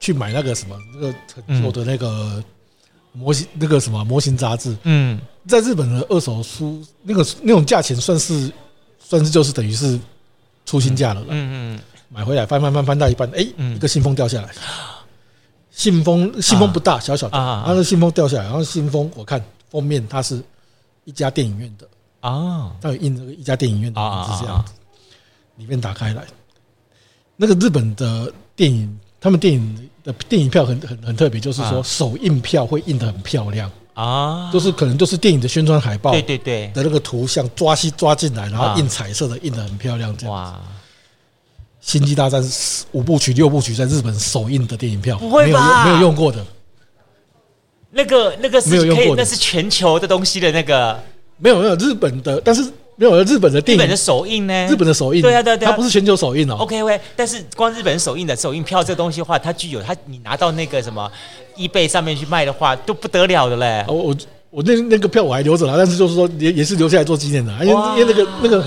去买那个什么那个很旧的那个模型，那个什么模型杂志，嗯，在日本的二手书，那个那种价钱算是算是就是等于是出新价了，嗯嗯，买回来翻翻翻翻到一半，哎，一个信封掉下来，信封信封不大，小小的，然后信封掉下来，然后信封我看封面它是一家电影院的。啊，它有印这个一家电影院的名字是这样子，里面打开来，那个日本的电影，他们电影的电影票很很很特别，就是说手印票会印得很漂亮啊，就是可能就是电影的宣传海报，对对对。的那个图像抓西抓进来，然后印彩色的，印得很漂亮这样。哇，星际大战五部曲六部曲在日本首映的电影票，不会吧？没有用过的，那个那个是没有用过的，那是全球的东西的那个。没有没有日本的，但是没有日本的电影，日本的首映呢？日本的首映，对啊对啊，它不是全球首映哦。OK OK，但是光日本首映的首映票这东西的话，它具有它，你拿到那个什么 eBay 上面去卖的话，都不得了的嘞。我我我那那个票我还留着了，但是就是说也也是留下来做纪念的，因为因为那个那个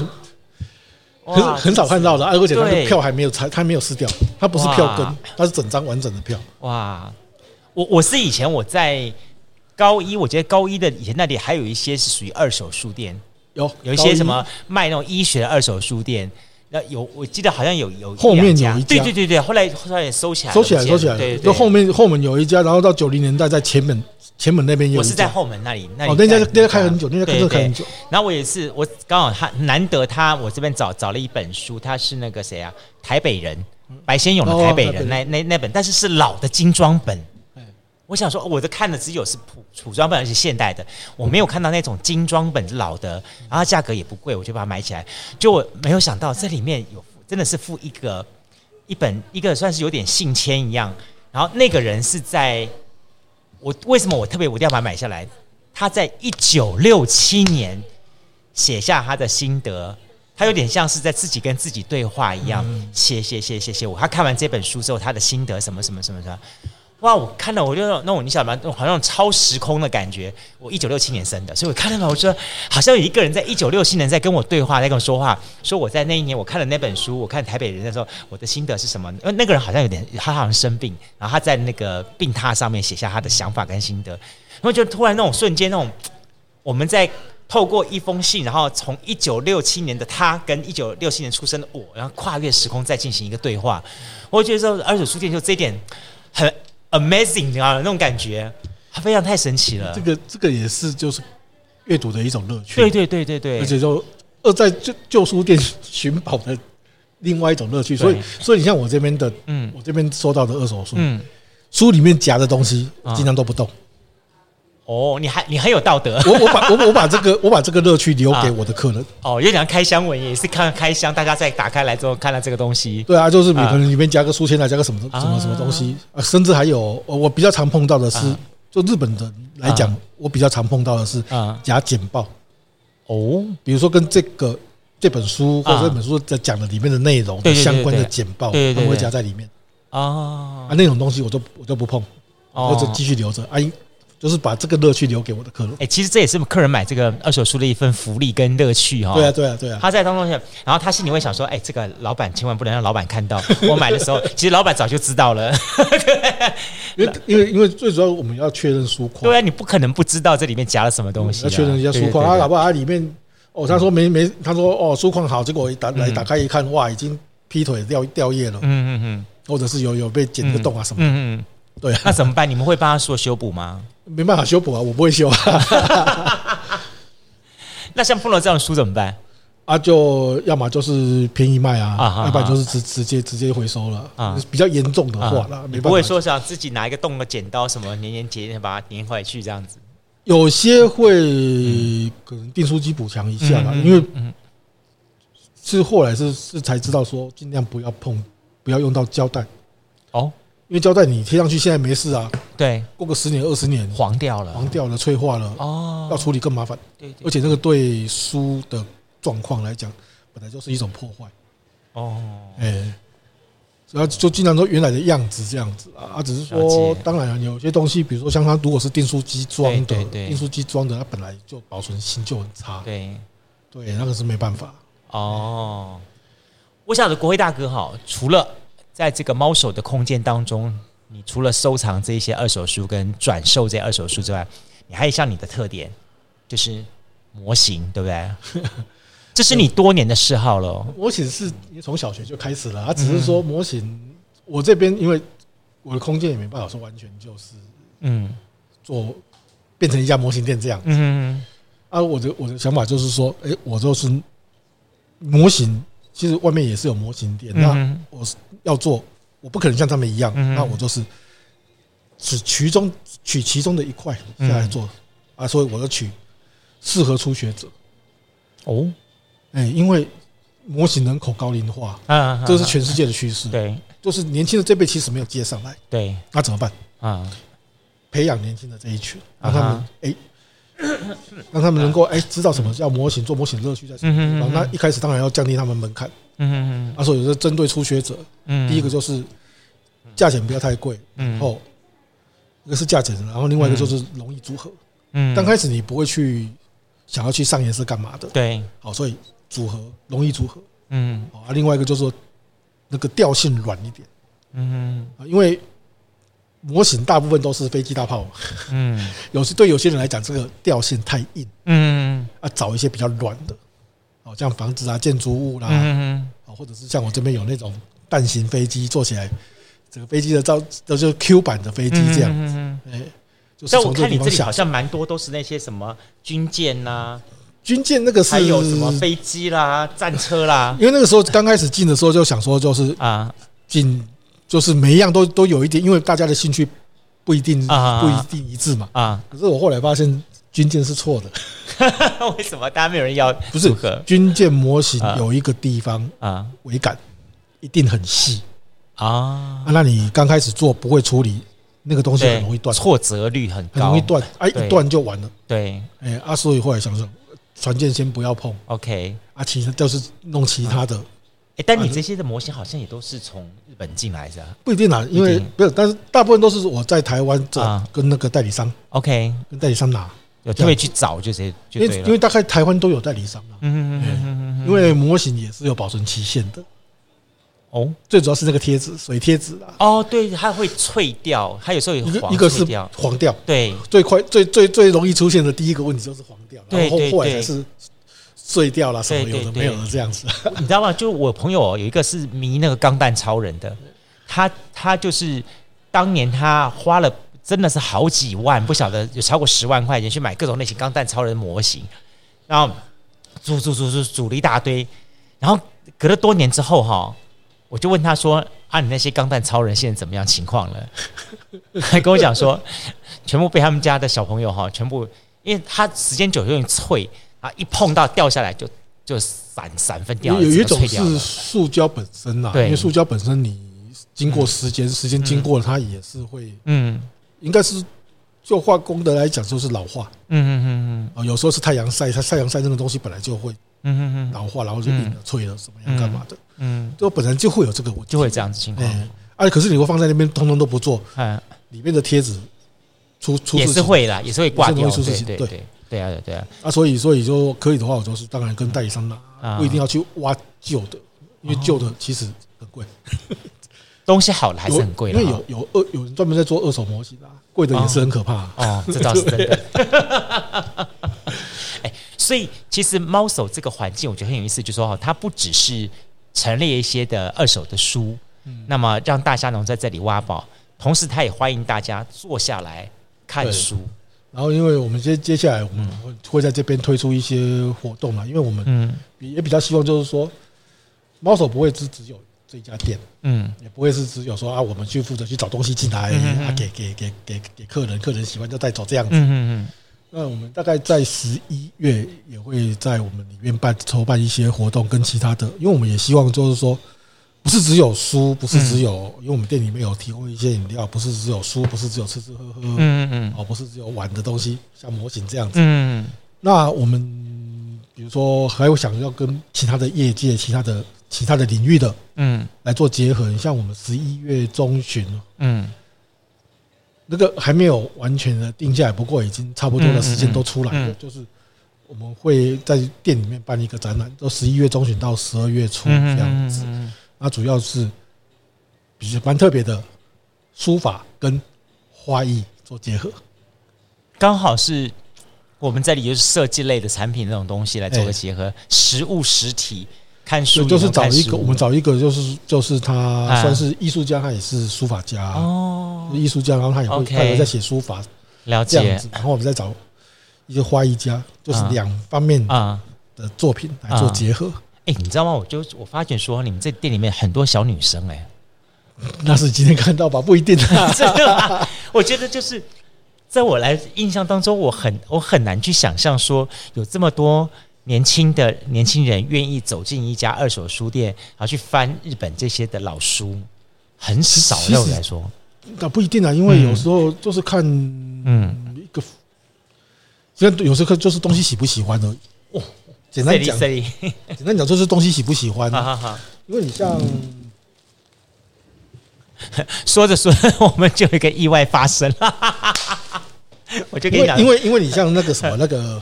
很很少看到的，而且那个票还没有拆，它没有撕掉，它不是票根，它是整张完整的票。哇，我我是以前我在。高一，我觉得高一的以前那里还有一些是属于二手书店，有有一些什么卖那种医学的二手书店，那有我记得好像有有后面有一家，对对对对，后来后来也收起来，收起来收起来，对，就后面后门有一家，然后到九零年代在前门前门那边有，我是在后门那里，那哦那家那家开很久，那家开开很久，然后我也是我刚好他难得他我这边找找了一本书，他是那个谁啊，台北人白先勇的台北人那那那本，但是是老的精装本。我想说，我的看的只有是普普装本，而且现代的，我没有看到那种精装本老的，然后价格也不贵，我就把它买起来。就我没有想到这里面有真的是附一个一本一个算是有点信签一样，然后那个人是在我为什么我特别我一定要把它买下来？他在一九六七年写下他的心得，他有点像是在自己跟自己对话一样，写写写写写我。他看完这本书之后，他的心得什么什么什么什么。哇！我看到，我就那种你晓得吗？那种好像超时空的感觉。我一九六七年生的，所以我看到了，我觉得好像有一个人在一九六七年在跟我对话，在跟我说话，说我在那一年我看了那本书，我看台北人的时候，我的心得是什么？因为那个人好像有点，他好像生病，然后他在那个病榻上面写下他的想法跟心得。然后就突然那种瞬间，那种我们在透过一封信，然后从一九六七年的他跟一九六七年出生的我，然后跨越时空再进行一个对话。我觉得说二手书店就这点很。Amazing，你知道那种感觉，它非常太神奇了。这个这个也是就是阅读的一种乐趣。对对对对对，而且就二在旧旧书店寻宝的另外一种乐趣。所以所以你像我这边的，嗯，我这边收到的二手书，嗯，书里面夹的东西经常都不动。哦，你还你很有道德。我我把我我把这个我把这个乐趣留给我的客人。哦，因为讲开箱文也是看开箱，大家在打开来之后看到这个东西。对啊，就是可能里面加个书签来加个什么什么什么东西啊，甚至还有我比较常碰到的是，就日本人来讲，我比较常碰到的是夹简报。哦，比如说跟这个这本书或者这本书在讲的里面的内容相关的简报，他们会夹在里面啊啊，那种东西我都我都不碰，或者继续留着。哎。就是把这个乐趣留给我的客人。哎，其实这也是客人买这个二手书的一份福利跟乐趣哈。对啊，对啊，对啊。他在当中，然后他心里会想说：“哎，这个老板千万不能让老板看到 我买的时候。”其实老板早就知道了。因为因为因为最主要我们要确认书况。对啊，你不可能不知道这里面夹了什么东西。要确认一下书况啊，老板他，里面哦，他说没没，他说哦，书况好，结果一打来打开一看，哇，已经劈腿掉掉页了。嗯嗯嗯。或者是有有被剪个洞啊什么？嗯嗯。对，那怎么办？你们会帮他做修补吗？没办法修补啊，我不会修啊。那像碰到这样的书怎么办？啊，就要么就是便宜卖啊，要不然就是直直接直接回收了啊。比较严重的话啦，你不会说想自己拿一个洞的剪刀什么粘粘结把它粘回去这样子。有些会可能订书机补强一下啦，因为是后来是是才知道说尽量不要碰，不要用到胶带哦。因为胶带你贴上去现在没事啊，对，过个十年二十年黄掉了，黄掉了，脆化了哦，要处理更麻烦。对，而且那个对书的状况来讲，本来就是一种破坏。哦。哎，然后就经常说原来的样子这样子啊，只是说当然有些东西，比如说像它如果是订书机装的，订书机装的，它本来就保存性就很差。对，对，那个是没办法。哦。我想的国辉大哥哈，除了在这个猫手的空间当中，你除了收藏这些二手书跟转售这些二手书之外，你还有一项你的特点，就是模型，对不对？这是你多年的嗜好了。模型是从小学就开始了，啊，只是说模型，我这边因为我的空间也没办法说完全就是嗯做变成一家模型店这样子，嗯啊，我的我的想法就是说，哎，我就是模型。其实外面也是有模型店，那我要做，我不可能像他们一样，那我就是只取中取其中的一块下来做啊，所以我要取适合初学者。哦，哎，因为模型人口高龄化啊，这是全世界的趋势，对，就是年轻的这辈其实没有接上来，对，那怎么办？啊？培养年轻的这一群，让他们哎。让他们能够哎知道什么叫模型，做模型乐趣在什么地方。那一开始当然要降低他们门槛。嗯嗯嗯。所以有时候针对初学者，嗯第一个就是价钱不要太贵。嗯，哦一个是价钱，然后另外一个就是容易组合。嗯。刚开始你不会去想要去上颜色干嘛的。对。好，所以组合容易组合。嗯。啊，另外一个就是说那个调性软一点。嗯。啊，因为。模型大部分都是飞机大炮，嗯，有些对有些人来讲，这个调性太硬，嗯，啊，找一些比较软的，哦，像房子啊、建筑物啦，嗯，或者是像我这边有那种蛋形飞机，坐起来整个飞机的造都是 Q 版的飞机这样子，哎，就是从这个地方下。但我看你这里好像蛮多都是那些什么军舰呐，军舰那个是还有什么飞机啦、战车啦，因为那个时候刚开始进的时候就想说，就是啊，进。就是每一样都都有一点，因为大家的兴趣不一定不一定一致嘛。啊，可是我后来发现军舰是错的。为什么？大家没有人要？不是军舰模型有一个地方啊，桅杆一定很细啊。那你刚开始做不会处理那个东西，很容易断，挫折率很高，很容易断。哎，一断就完了。对，哎啊，所以后来想说，船舰先不要碰。OK，啊，其实就是弄其他的。哎，但你这些的模型好像也都是从日本进来的，不一定啊，因为不是，但是大部分都是我在台湾这跟那个代理商，OK，跟代理商拿，有特别去找这些，因为因为大概台湾都有代理商啊，嗯嗯嗯，因为模型也是有保存期限的，哦，最主要是那个贴纸，水贴纸啊，哦，对，它会脆掉，它有时候有一个是黄掉，对，最快最最最容易出现的第一个问题就是黄掉，然后后来才是。碎掉了，什么有的没有的这样子，你知道吗？就我朋友有一个是迷那个钢弹超人的，他他就是当年他花了真的是好几万，不晓得有超过十万块钱去买各种类型钢弹超人模型，然后组组组组组了一大堆，然后隔了多年之后哈，我就问他说：“啊，你那些钢弹超人现在怎么样情况了？”还 跟我讲说，全部被他们家的小朋友哈，全部因为他时间久有点脆。啊！一碰到掉下来就就散散分掉。有一种是塑胶本身呐，因为塑胶本身你经过时间，时间经过了它也是会，嗯，应该是就化工的来讲就是老化，嗯嗯嗯嗯。啊，有时候是太阳晒，它太阳晒那个东西本来就会，嗯嗯嗯，老化，然后就硬了、脆了，什么样干嘛的，嗯，就本来就会有这个，就会这样子情况。哎，可是你会放在那边，通通都不做，嗯，里面的贴纸出出也是会啦，也是会挂掉，出事情。对对对对啊对啊。啊，所以所以就可以的话，我就是当然跟代理商拿，不一定要去挖旧的，因为旧的其实很贵。东西好了还是很贵，因为有有二有人专门在做二手模型的，贵的也是很可怕。哦，这倒是真的。哎，所以其实猫手这个环境，我觉得很有意思，就是说哈，它不只是陈列一些的二手的书，那么让大家能在这里挖宝，同时它也欢迎大家坐下来看书。然后，因为我们接接下来我们会在这边推出一些活动嘛，因为我们嗯也比较希望就是说，猫手不会只只有这家店，嗯，也不会是只有说啊，我们去负责去找东西进来啊，给给给给给客人，客人喜欢就带走这样子。嗯嗯。那我们大概在十一月也会在我们里面办筹办一些活动，跟其他的，因为我们也希望就是说，不是只有书，不是只有，因为我们店里面有提供一些饮料，不是只有书，不是只有吃吃喝喝，嗯嗯嗯，哦，不是只有玩的东西，像模型这样子。嗯。那我们比如说还有想要跟其他的业界、其他的。其他的领域的，嗯，来做结合。像我们十一月中旬，嗯，那个还没有完全的定下来，不过已经差不多的时间都出来了。就是我们会在店里面办一个展览，都十一月中旬到十二月初这样子。那主要是比较蛮特别的书法跟花艺做结合，刚好是我们这里就是设计类的产品那种东西来做个结合，实物实体。看书就是找一个，我们找一个，就是就是他算是艺术家，他也是书法家哦，艺术家，然后他也会他也在写书法，了解。然后我们再找一个花艺家，就是两方面啊的作品来做结合。哎，你知道吗？我就我发觉说，你们这店里面很多小女生，哎，那是今天看到吧？不一定啊，真的。我觉得就是在我来印象当中，我很我很难去想象说有这么多。年轻的年轻人愿意走进一家二手书店，然后去翻日本这些的老书，很少。对我来说，那不一定啊，因为有时候就是看，嗯，一个，虽然有时候就是东西喜不喜欢而已。哦，简单讲，简单讲就是东西喜不喜欢。好好好，因为你像 说着说着，我们就有一个意外发生了。我就跟你讲，因为因为你像那个什么 那个。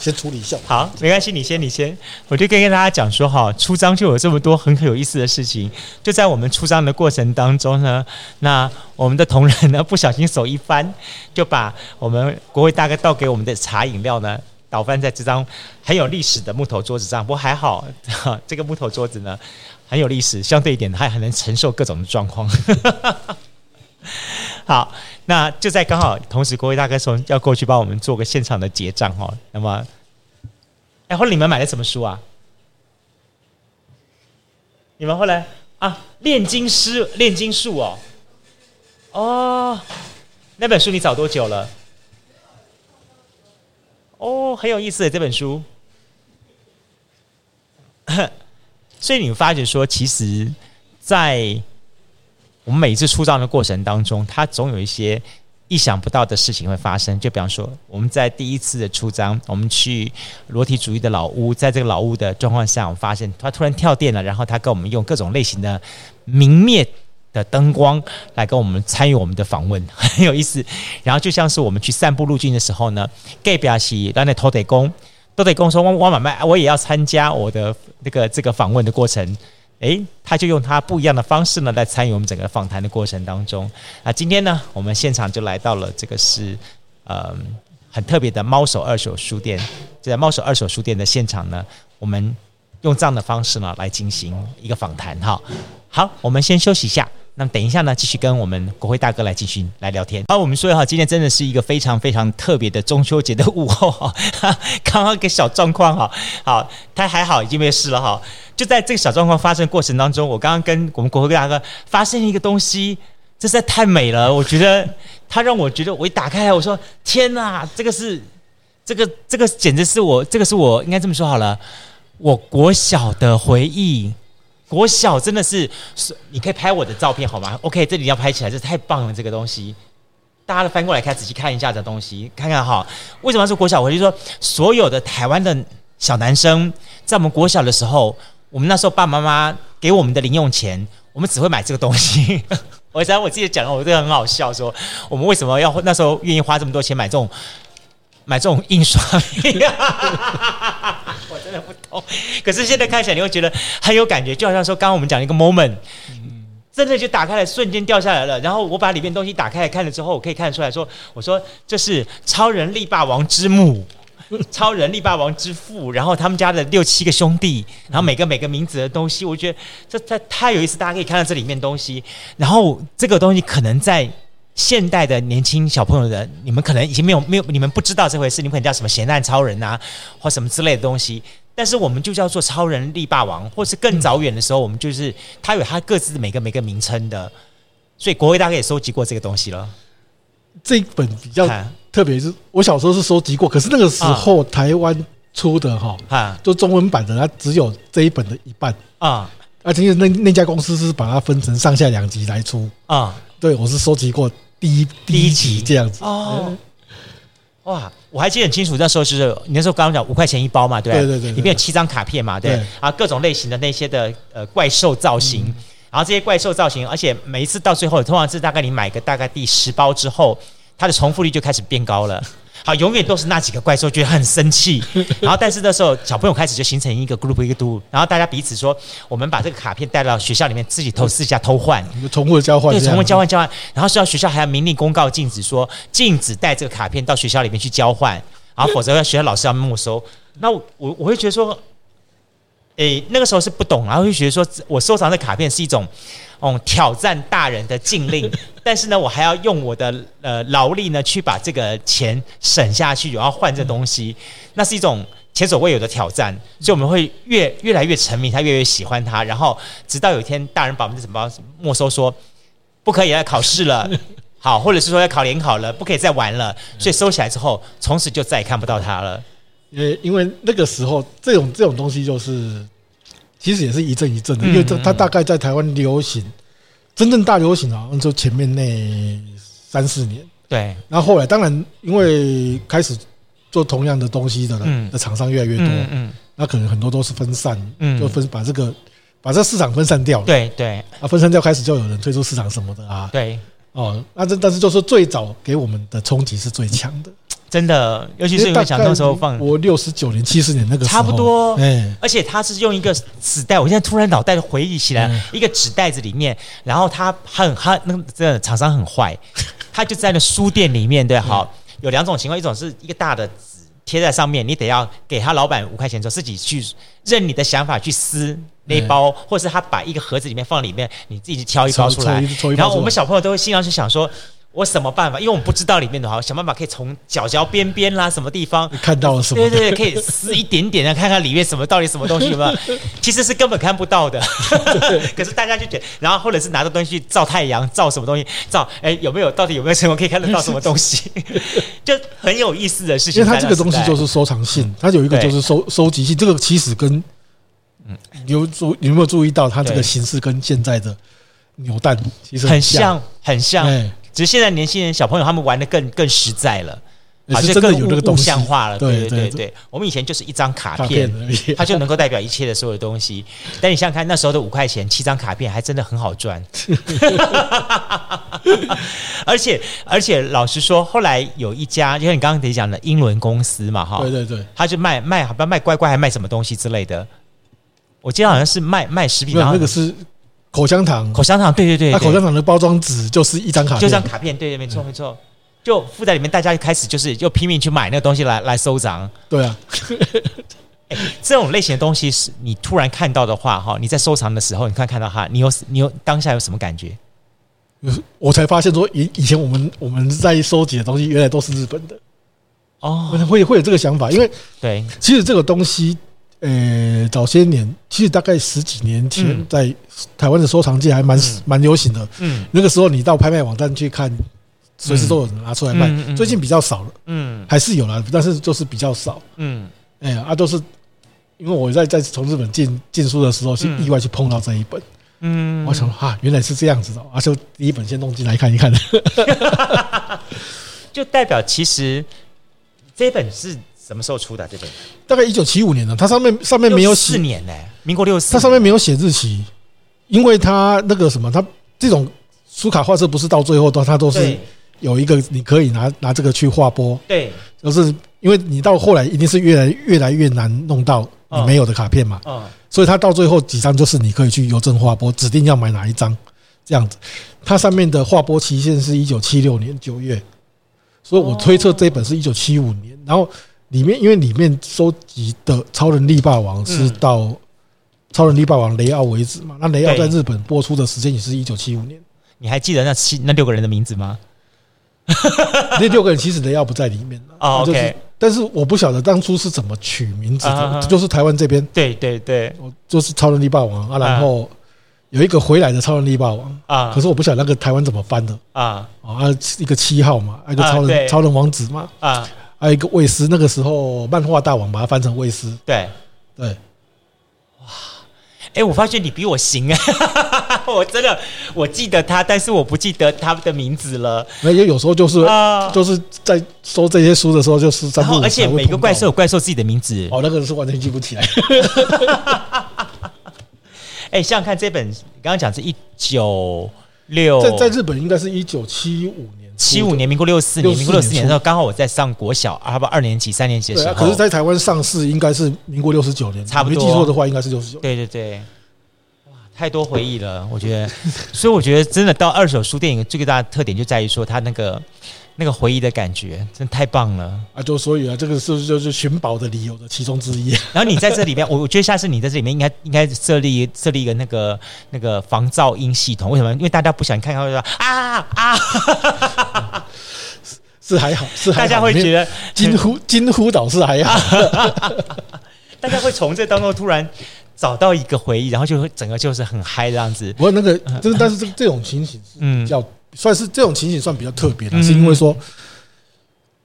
先处理一下，好，没关系，你先，你先，我就跟跟大家讲说哈，出张就有这么多很有意思的事情，就在我们出张的过程当中呢，那我们的同仁呢不小心手一翻，就把我们国会大哥倒给我们的茶饮料呢倒翻在这张很有历史的木头桌子上，不过还好，这个木头桌子呢很有历史，相对一点它还能承受各种的状况。好，那就在刚好同时，国威大哥说要过去帮我们做个现场的结账哈。那么，哎，后来你们买了什么书啊？你们后来啊，炼金师炼金术哦，哦，那本书你找多久了？哦，很有意思的这本书。所以你们发觉说，其实，在我们每一次出张的过程当中，它总有一些意想不到的事情会发生。就比方说，我们在第一次的出张，我们去裸体主义的老屋，在这个老屋的状况下，我们发现它突然跳电了，然后他跟我们用各种类型的明灭的灯光来跟我们参与我们的访问，很有意思。然后就像是我们去散步路径的时候呢，盖表西让那土地公都得公说我我买卖，我也要参加我的那个这个访问的过程。诶，他就用他不一样的方式呢，来参与我们整个访谈的过程当中。那今天呢，我们现场就来到了这个是嗯很特别的猫手二手书店。就在猫手二手书店的现场呢，我们用这样的方式呢来进行一个访谈哈。好，我们先休息一下。那么等一下呢，继续跟我们国辉大哥来进行来聊天。好，我们说哈，今天真的是一个非常非常特别的中秋节的午后哈。刚刚一个小状况哈，好，他还好，已经没事了哈。就在这个小状况发生的过程当中，我刚刚跟我们国辉大哥发现一个东西，这实在太美了。我觉得他让我觉得，我一打开来，我说天哪，这个是这个这个简直是我，这个是我应该这么说好了，我国小的回忆。国小真的是，是你可以拍我的照片好吗？OK，这里要拍起来，这太棒了，这个东西，大家都翻过来看，仔细看一下这东西，看看哈。为什么是国小？我就说，所有的台湾的小男生，在我们国小的时候，我们那时候爸爸妈妈给我们的零用钱，我们只会买这个东西。我想我自己讲的，我觉得很好笑，说我们为什么要那时候愿意花这么多钱买这种买这种印刷品？我真的不懂。可是现在看起来，你会觉得很有感觉，就好像说刚刚我们讲一个 moment，真的就打开了，瞬间掉下来了。然后我把里面东西打开来看了之后，我可以看得出来说，我说这是超人力霸王之母。超人力霸王之父，然后他们家的六七个兄弟，然后每个每个名字的东西，我觉得这太太有意思，大家可以看到这里面东西。然后这个东西可能在现代的年轻小朋友的，你们可能已经没有没有，你们不知道这回事，你们可能叫什么咸蛋超人啊，或什么之类的东西。但是我们就叫做超人力霸王，或是更早远的时候，我们就是他有他各自每个每个名称的。所以国威大概也收集过这个东西了。这一本比较。特别是我小时候是收集过，可是那个时候台湾出的哈，啊，就中文版的，它只有这一本的一半啊，而且那那家公司是把它分成上下两集来出啊。对，我是收集过第一第一集这样子。哦。哇，我还记得很清楚，那时候就是你那时候刚刚讲五块钱一包嘛，对对？对，里面有七张卡片嘛，对。啊，各种类型的那些的呃怪兽造型，然后这些怪兽造型，而且每一次到最后，通常是大概你买个大概第十包之后。它的重复率就开始变高了，好，永远都是那几个怪兽，觉得很生气。然后，但是那时候小朋友开始就形成一个 group 一个 group，然后大家彼此说，我们把这个卡片带到学校里面，自己偷私下偷换，宠物交换，对，重复交换交换。然后，学校学校还要明令公告禁止说，禁止带这个卡片到学校里面去交换，然后否则要学校老师要没收。那我我会觉得说，诶，那个时候是不懂，然后就觉得说我收藏的卡片是一种。嗯，挑战大人的禁令，但是呢，我还要用我的呃劳力呢去把这个钱省下去，然后换这东西，那是一种前所未有的挑战，所以我们会越越来越沉迷，他越来越喜欢他，然后直到有一天大人把我们的什么没收，说不可以来考试了，好，或者是说要考联考了，不可以再玩了，所以收起来之后，从此就再也看不到他了。因为因为那个时候这种这种东西就是。其实也是一阵一阵的，因为这它大概在台湾流行，真正大流行啊，就前面那三四年。对，然后后来当然因为开始做同样的东西的的厂商越来越多，嗯，那可能很多都是分散，嗯，就分把这个把这市场分散掉了。对对，啊，分散掉开始就有人退出市场什么的啊。对，哦，那这但是就是最早给我们的冲击是最强的。真的，尤其是你想那时候放我六十九年、七十年那个时候，差不多。哎，而且他是用一个纸袋，我现在突然脑袋回忆起来，一个纸袋子里面，然后他很他那个真的厂商很坏，他就在那书店里面，对，好，有两种情况，一种是一个大的纸贴在上面，你得要给他老板五块钱之后，自己去任你的想法去撕那一包，或是他把一个盒子里面放里面，你自己去挑一包出来，然后我们小朋友都会心里去想说。我什么办法？因为我们不知道里面的话，想办法可以从角角边边啦，什么地方看到了什么？对对对，可以撕一点点的，看看里面什么到底什么东西有没有？其实是根本看不到的。可是大家就觉得，然后或者是拿着东西去照太阳，照什么东西？照哎有没有？到底有没有什么可以看得到什么东西？就很有意思的事情。因为它这个东西就是收藏性，它有一个就是收收集性。这个其实跟嗯，有注有没有注意到它这个形式跟现在的扭蛋其实很像，很像。只是现在年轻人小朋友他们玩的更更实在了，好像更有这个物象化了。对对对对，我们以前就是一张卡片，它就能够代表一切的所有的东西。但你想想看，那时候的五块钱七张卡片还真的很好赚。而且而且老实说，后来有一家，就像你刚刚得讲的英伦公司嘛，哈，对对对，他就卖卖，好像卖乖乖，还卖什么东西之类的。我记得好像是卖卖食品，然后那个是。口香糖，口香糖，对对对，那口香糖的包装纸就是一张卡片，就张卡片，对对，没错没错，就附在里面，大家就开始就是就拼命去买那个东西来来收藏。对啊，欸，这种类型的东西是你突然看到的话，哈，你在收藏的时候，你看看到哈，你有你有当下有什么感觉？我才发现说，以以前我们我们在收集的东西，原来都是日本的。哦，会会有这个想法，因为对，其实这个东西。呃，早些年其实大概十几年前，在台湾的收藏界还蛮蛮流行的。嗯，那个时候你到拍卖网站去看，随时都有人拿出来卖。最近比较少了，嗯，还是有啦，但是就是比较少。嗯，哎呀，啊，都是因为我在在从日本进进书的时候，是意外去碰到这一本。嗯，我想啊，原来是这样子的，啊，就第一本先弄进来看一看。就代表其实这本是。什么时候出的、啊、这本？大概一九七五年了。它上面上面没有写四年呢，民国六四。它上面没有写日期，因为它那个什么，它这种书卡画册不是到最后都它都是有一个你可以拿拿这个去划拨，对，就是因为你到后来一定是越来越来越难弄到你没有的卡片嘛，嗯，所以它到最后几张就是你可以去邮政划拨，指定要买哪一张这样子。它上面的划拨期限是一九七六年九月，所以我推测这本是一九七五年，然后里面因为里面收集的超人力霸王是到超人力霸王雷奥为止嘛，那雷奥在日本播出的时间也是一九七五年。你还记得那七那六个人的名字吗？那六个人其实雷奥不在里面哦，OK，但是我不晓得当初是怎么取名字的，就是台湾这边，对对对，就是超能力霸王啊，然后有一个回来的超能力霸王啊，可是我不晓得那个台湾怎么翻的。啊。啊，一个七号嘛，一个超人超人王子嘛。啊，还有一个卫斯，那个时候漫画大王把它翻成卫斯，对对。哇哎，我发现你比我行啊！我真的我记得他，但是我不记得他的名字了。那也有时候就是啊，就是在收这些书的时候，就是三部。而且每个怪兽有怪兽自己的名字。哦，那个是完全记不起来。哎，想想看，这本刚刚讲是一九六，在在日本应该是一九七五年，七五年，民国六四年，民国六四年的时候，刚好我在上国小，啊不，二年级、三年级的时候。可是，在台湾上市应该是民国六十九年，差不多。没记错的话，应该是六十九。对对对。太多回忆了，我觉得，所以我觉得真的到二手书店，最大的特点就在于说，它那个那个回忆的感觉，真的太棒了啊！就所以啊，这个是不是就是寻宝的理由的其中之一？然后你在这里面，我我觉得下次你在这里面应该应该设立设立一个那个那个防噪音系统。为什么？因为大家不想看到会说啊啊，是还好，是还好，大家会觉得惊呼惊呼倒是还好，大家会从这当中突然。找到一个回忆，然后就会整个就是很嗨这样子。不过那个，就是但是这这种情形是比较算是这种情形算比较特别的，是因为说，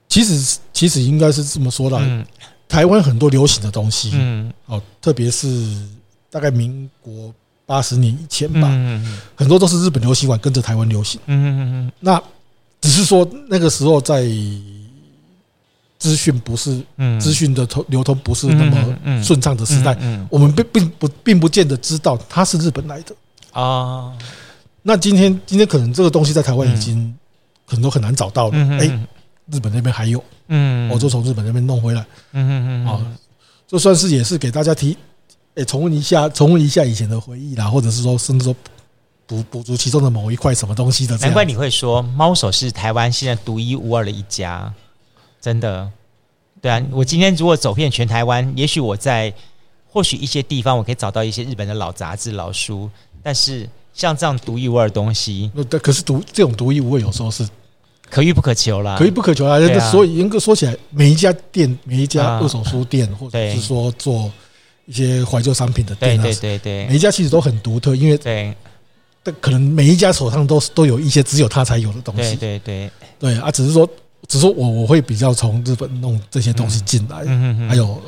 其实其实应该是这么说的。台湾很多流行的东西，嗯，哦，特别是大概民国八十年以前吧，很多都是日本流行完跟着台湾流行。嗯嗯嗯。那只是说那个时候在。资讯不是，资讯的通流通不是那么顺畅的时代，我们并并不并不见得知道它是日本来的啊。那今天今天可能这个东西在台湾已经可能都很难找到了。哎，日本那边还有，嗯，我就从日本那边弄回来，嗯嗯嗯，啊，就算是也是给大家提，哎，重温一下，重温一下以前的回忆啦，或者是说，甚至说补补足其中的某一块什么东西的。难怪你会说猫手是台湾现在独一无二的一家。真的，对啊，我今天如果走遍全台湾，也许我在或许一些地方我可以找到一些日本的老杂志、老书，但是像这样独一无二的东西，对，可是独这种独一无二有时候是可遇不可求啦，可遇不可求啊。所以严格说起来，每一家店、每一家二手书店，或者是说做一些怀旧商品的店，对对对，每一家其实都很独特，因为对，但可能每一家手上都都有一些只有他才有的东西，对对对。对啊，只是说。只是我我会比较从日本弄这些东西进来，还有，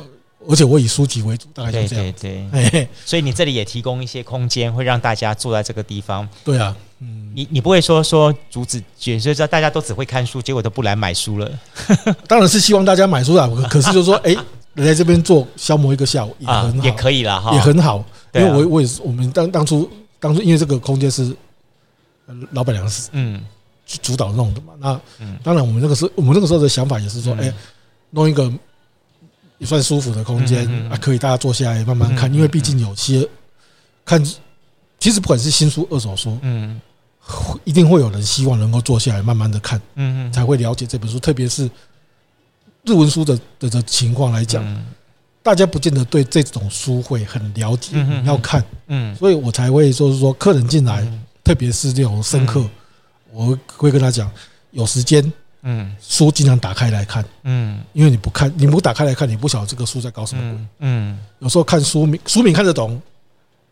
而且我以书籍为主，大概就这样。对对对，所以你这里也提供一些空间，会让大家坐在这个地方。对啊，嗯，你你不会说说阻止，所以说大家都只会看书，结果都不来买书了。当然是希望大家买书啊，可是就是说，哎，来这边做消磨一个下午也很好，也可以了哈，也很好。因为我我也是，我们当当初当初因为这个空间是老板娘是嗯。去主导弄的嘛？那当然，我们那个时候，我们那个时候的想法也是说，哎，弄一个也算舒服的空间啊，可以大家坐下来慢慢看。因为毕竟有些看，其实不管是新书、二手书，嗯，一定会有人希望能够坐下来慢慢的看，嗯，才会了解这本书。特别是日文书的的的情况来讲，大家不见得对这种书会很了解，要看，嗯，所以我才会就是说，客人进来，特别是这种深刻。我会跟他讲，有时间，嗯，书尽量打开来看，嗯，因为你不看，你不打开来看，你不晓得这个书在搞什么鬼，嗯，有时候看书名，书名看得懂，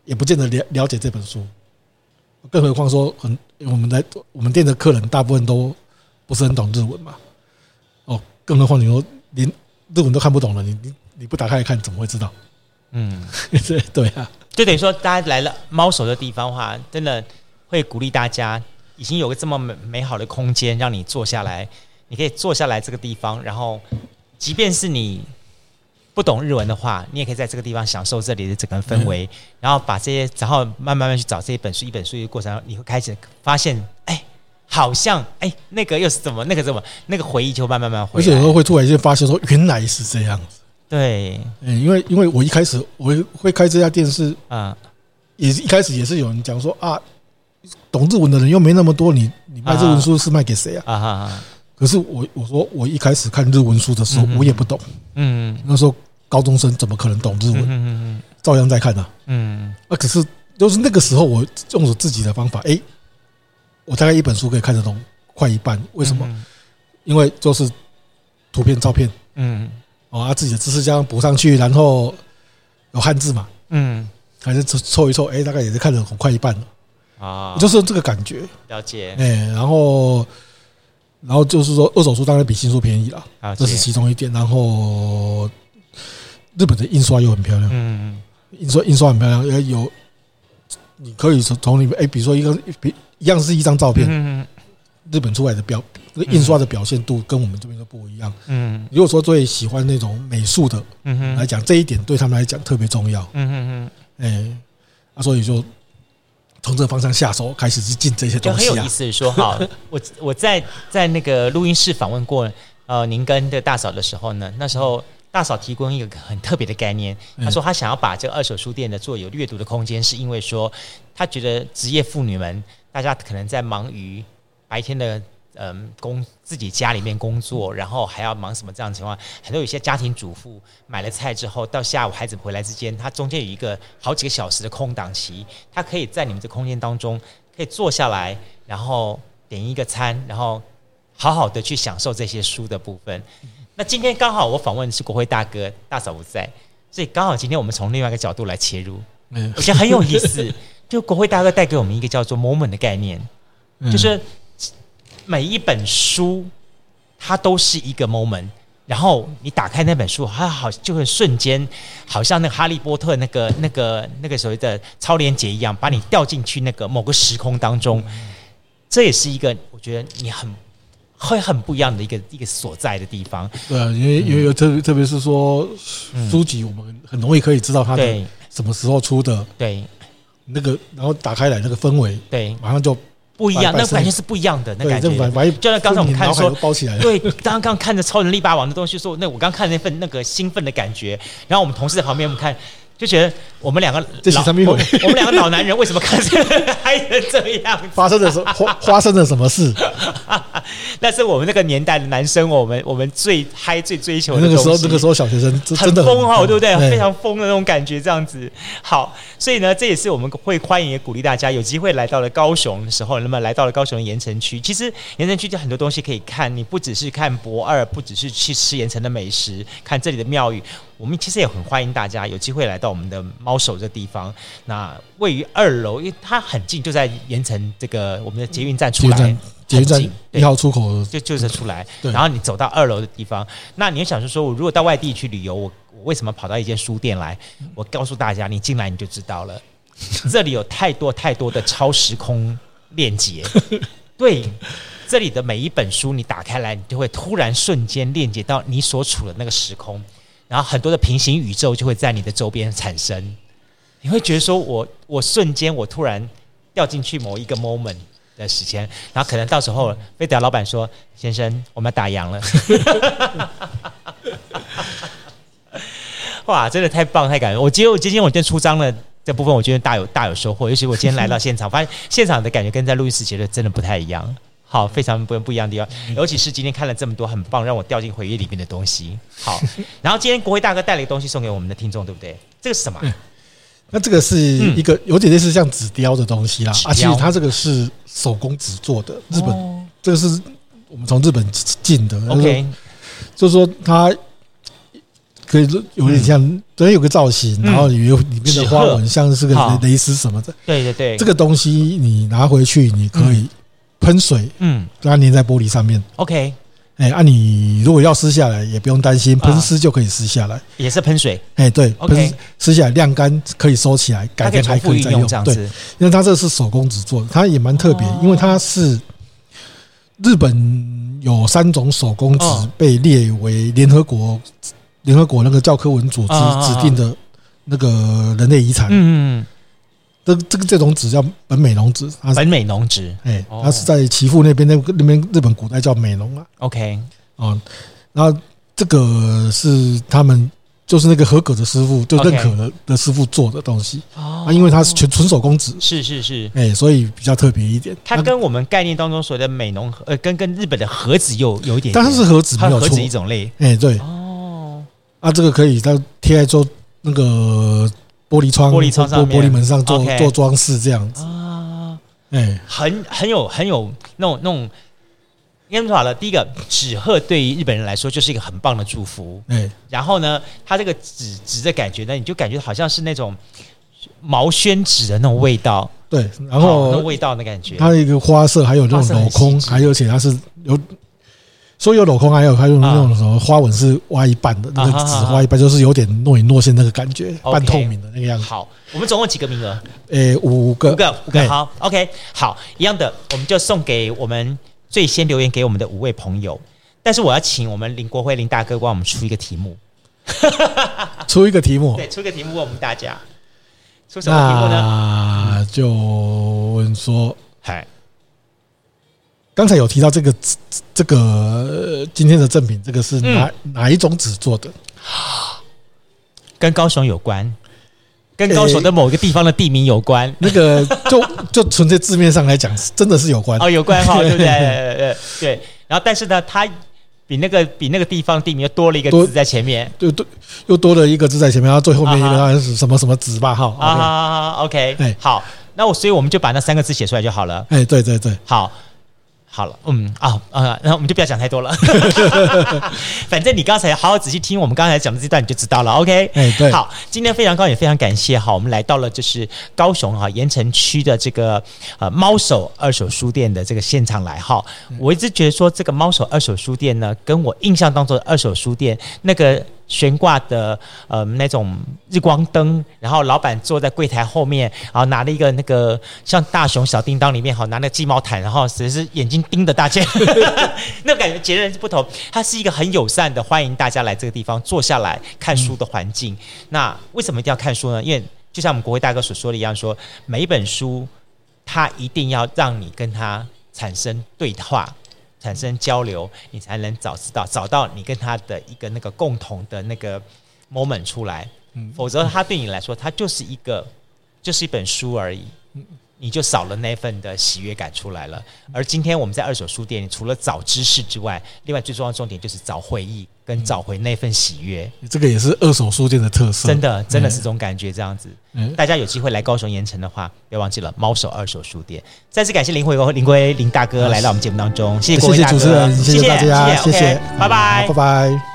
也不见得了了解这本书，更何况说很，我们来我们店的客人大部分都不是很懂日文嘛，哦，更何况你说连日文都看不懂了，你你你不打开来看，怎么会知道？嗯，对对啊，就等于说大家来了猫手的地方的话，真的会鼓励大家。已经有个这么美美好的空间，让你坐下来，你可以坐下来这个地方，然后，即便是你不懂日文的话，你也可以在这个地方享受这里的整个氛围，然后把这些，然后慢慢去找这一本书，一本书的过程，你会开始发现，哎，好像哎，那个又是怎么，那个怎么，那个回忆就慢慢慢回来，而且有时候会突然间发现说，原来是这样。子。对，嗯，因为因为我一开始我会开这家店是啊，也是一开始也是有人讲说啊，懂日文的人又没那么多，你你卖日文书是卖给谁啊？啊哈哈。可是我我说我一开始看日文书的时候，我也不懂。嗯，那时候高中生怎么可能懂日文？嗯嗯，照样在看呢。嗯，啊，可是就是那个时候，我用我自己的方法，哎，我大概一本书可以看得懂快一半。为什么？因为就是图片、照片，嗯，哦，啊，自己的知识这样补上去，然后有汉字嘛，嗯，还是凑一凑，哎，大概也是看得很快一半了。啊，就是这个感觉。了解。哎，然后。然后就是说，二手书当然比新书便宜了，这是其中一点。然后日本的印刷又很漂亮，嗯，印刷印刷很漂亮，也有你可以从从里面，哎，比如说一个比一样是一张照片，嗯，日本出来的表印刷的表现度跟我们这边都不一样，嗯。如果说最喜欢那种美术的，嗯来讲这一点对他们来讲特别重要，嗯嗯嗯，哎，啊，所以就。从这个方向下手，开始去进这些东西，啊，很有意思。说好，我我在在那个录音室访问过呃您跟的大嫂的时候呢，那时候大嫂提供一个很特别的概念，她说她想要把这个二手书店的做有阅读的空间，是因为说她觉得职业妇女们大家可能在忙于白天的。嗯，工自己家里面工作，然后还要忙什么这样的情况？很多有些家庭主妇买了菜之后，到下午孩子回来之间，他中间有一个好几个小时的空档期，他可以在你们这空间当中可以坐下来，然后点一个餐，然后好好的去享受这些书的部分。那今天刚好我访问的是国辉大哥，大嫂不在，所以刚好今天我们从另外一个角度来切入，我觉得很有意思。就国辉大哥带给我们一个叫做 moment 的概念，就是。每一本书，它都是一个 moment。然后你打开那本书，它好就会瞬间，好像那个哈利波特那个那个那个所谓的超连接一样，把你掉进去那个某个时空当中。这也是一个我觉得你很会很不一样的一个一个所在的地方。对啊，因为因为特特别是说书籍，我们很容易可以知道它的什么时候出的。对，那个然后打开来那个氛围，对，马上就。不一样，那个感觉是不一样的，那感觉。就像刚才我们看说，对，刚刚看着超能力霸王的东西，说那我刚看那份那个兴奋的感觉，然后我们同事在旁边我们看。就觉得我们两个老，我们两个老男人为什么看 这个嗨成这样？发生了什发发生了什么事？那是我们那个年代的男生，我们我们最嗨、最追求的那个时候，那个时候小学生真的很疯哈，对不对？非常疯的那种感觉，这样子。好，所以呢，这也是我们会欢迎也鼓励大家有机会来到了高雄的时候，那么来到了高雄的盐城区。其实盐城区就很多东西可以看，你不只是看博二，不只是去吃盐城的美食，看这里的庙宇。我们其实也很欢迎大家有机会来到我们的猫手这地方。那位于二楼，因为它很近，就在盐城这个我们的捷运站出来，捷运站一号出口就就是出来。然后你走到二楼的地方，那你想是说，我如果到外地去旅游，我我为什么跑到一间书店来？我告诉大家，你进来你就知道了，这里有太多太多的超时空链接。对，这里的每一本书你打开来，你就会突然瞬间链接到你所处的那个时空。然后很多的平行宇宙就会在你的周边产生，你会觉得说我我瞬间我突然掉进去某一个 moment 的时间，然后可能到时候飞碟老板说：“先生，我们要打烊了。”哇，真的太棒太感人！我今天我今天我今天出张了这部分，我觉得大有大有收获。尤其我今天来到现场，发现现场的感觉跟在录音室觉得真的不太一样。好，非常不不一样的地方，尤其是今天看了这么多很棒，让我掉进回忆里面的东西。好，然后今天国辉大哥带了一个东西送给我们的听众，对不对？这个是什么？嗯、那这个是一个有点类似像纸雕的东西啦。啊，其实它这个是手工纸做的，日本、哦、这个是我们从日本进的。OK，就是说它可以有点像，等、嗯、于有个造型，然后里里面的花纹像是个蕾丝什么的。对对对，这个东西你拿回去，你可以、嗯。喷水，嗯，让它粘在玻璃上面。OK，哎，啊，你如果要撕下来，也不用担心，喷湿就可以撕下来。也是喷水，哎，对，OK，撕下来晾干可以收起来，改天还可以再用。对，因为它这是手工纸做的，它也蛮特别，因为它是日本有三种手工纸被列为联合国联合国那个教科文组织指定的那个人类遗产。嗯，这这个这种纸叫本美浓纸，本美浓纸，哎，它是在岐阜那边，那那边日本古代叫美浓啊。OK，啊，然后这个是他们。就是那个合格的师傅，就认可的的师傅做的东西啊，因为它是全纯手工纸，是是是，哎，所以比较特别一点。它跟我们概念当中所谓的美浓呃，跟跟日本的和纸有有一点，但是和纸没有错，和纸一种类，哎，对，哦，啊，这个可以它贴在做那个玻璃窗、玻璃窗上、玻璃门上做做装饰这样子。啊，哎，很很有很有那种那种。应该说好了，第一个纸鹤对于日本人来说就是一个很棒的祝福。嗯，然后呢，它这个纸纸的感觉呢，你就感觉好像是那种毛宣纸的那种味道。对，然后那味道的感觉，它的一个花色还有那种镂空，还有而且它是有，所以有镂空，还有还有那种什么花纹是挖一半的，那个纸挖一半就是有点若隐若现那个感觉，半透明的那个样子。好，我们总共几个名额？诶，五个，五个，五个。好，OK，好，一样的，我们就送给我们。最先留言给我们的五位朋友，但是我要请我们林国辉林大哥帮我们出一个题目，出一个题目，对，出一个题目问我们大家，出什么题目呢？那就问说，嗨，刚才有提到这个这个今天的赠品，这个是哪、嗯、哪一种纸做的？跟高雄有关。跟高雄的某一个地方的地名有关，欸、那个就就纯粹字面上来讲，真的是有关哦，有关哈，对不对？对对。然后，但是呢，它比那个比那个地方地名又多了一个字在前面，对对，又多了一个字在前面，然后最后面一个是什么什么纸吧？哈啊啊，OK，哎，好，那我所以我们就把那三个字写出来就好了。哎，对对对，好。好了，嗯啊啊，然后我们就不要讲太多了。反正你刚才好好仔细听我们刚才讲的这段，你就知道了。OK，哎，对，好，今天非常高兴，也非常感谢。哈，我们来到了就是高雄哈盐城区的这个呃猫手二手书店的这个现场来哈。我一直觉得说这个猫手二手书店呢，跟我印象当中的二手书店那个。悬挂的呃那种日光灯，然后老板坐在柜台后面，然后拿了一个那个像大雄小叮当里面好拿那个鸡毛毯，然后只是眼睛盯着大家，那感觉截然不同。它是一个很友善的欢迎大家来这个地方坐下来看书的环境。那为什么一定要看书呢？因为就像我们国会大哥所说的一样说，说每一本书它一定要让你跟它产生对话。产生交流，你才能找知道找到你跟他的一个那个共同的那个 moment 出来。嗯，否则他对你来说，他就是一个就是一本书而已。嗯。你就少了那份的喜悦感出来了。而今天我们在二手书店，除了找知识之外，另外最重要的重点就是找回忆，跟找回那份喜悦。这个也是二手书店的特色，真的，真的是这种感觉。这样子，大家有机会来高雄盐城的话，不要忘记了猫手二手书店。再次感谢林辉林辉林大哥来到我们节目当中，谢谢各位主持人，谢谢大家，谢谢，拜拜，拜拜。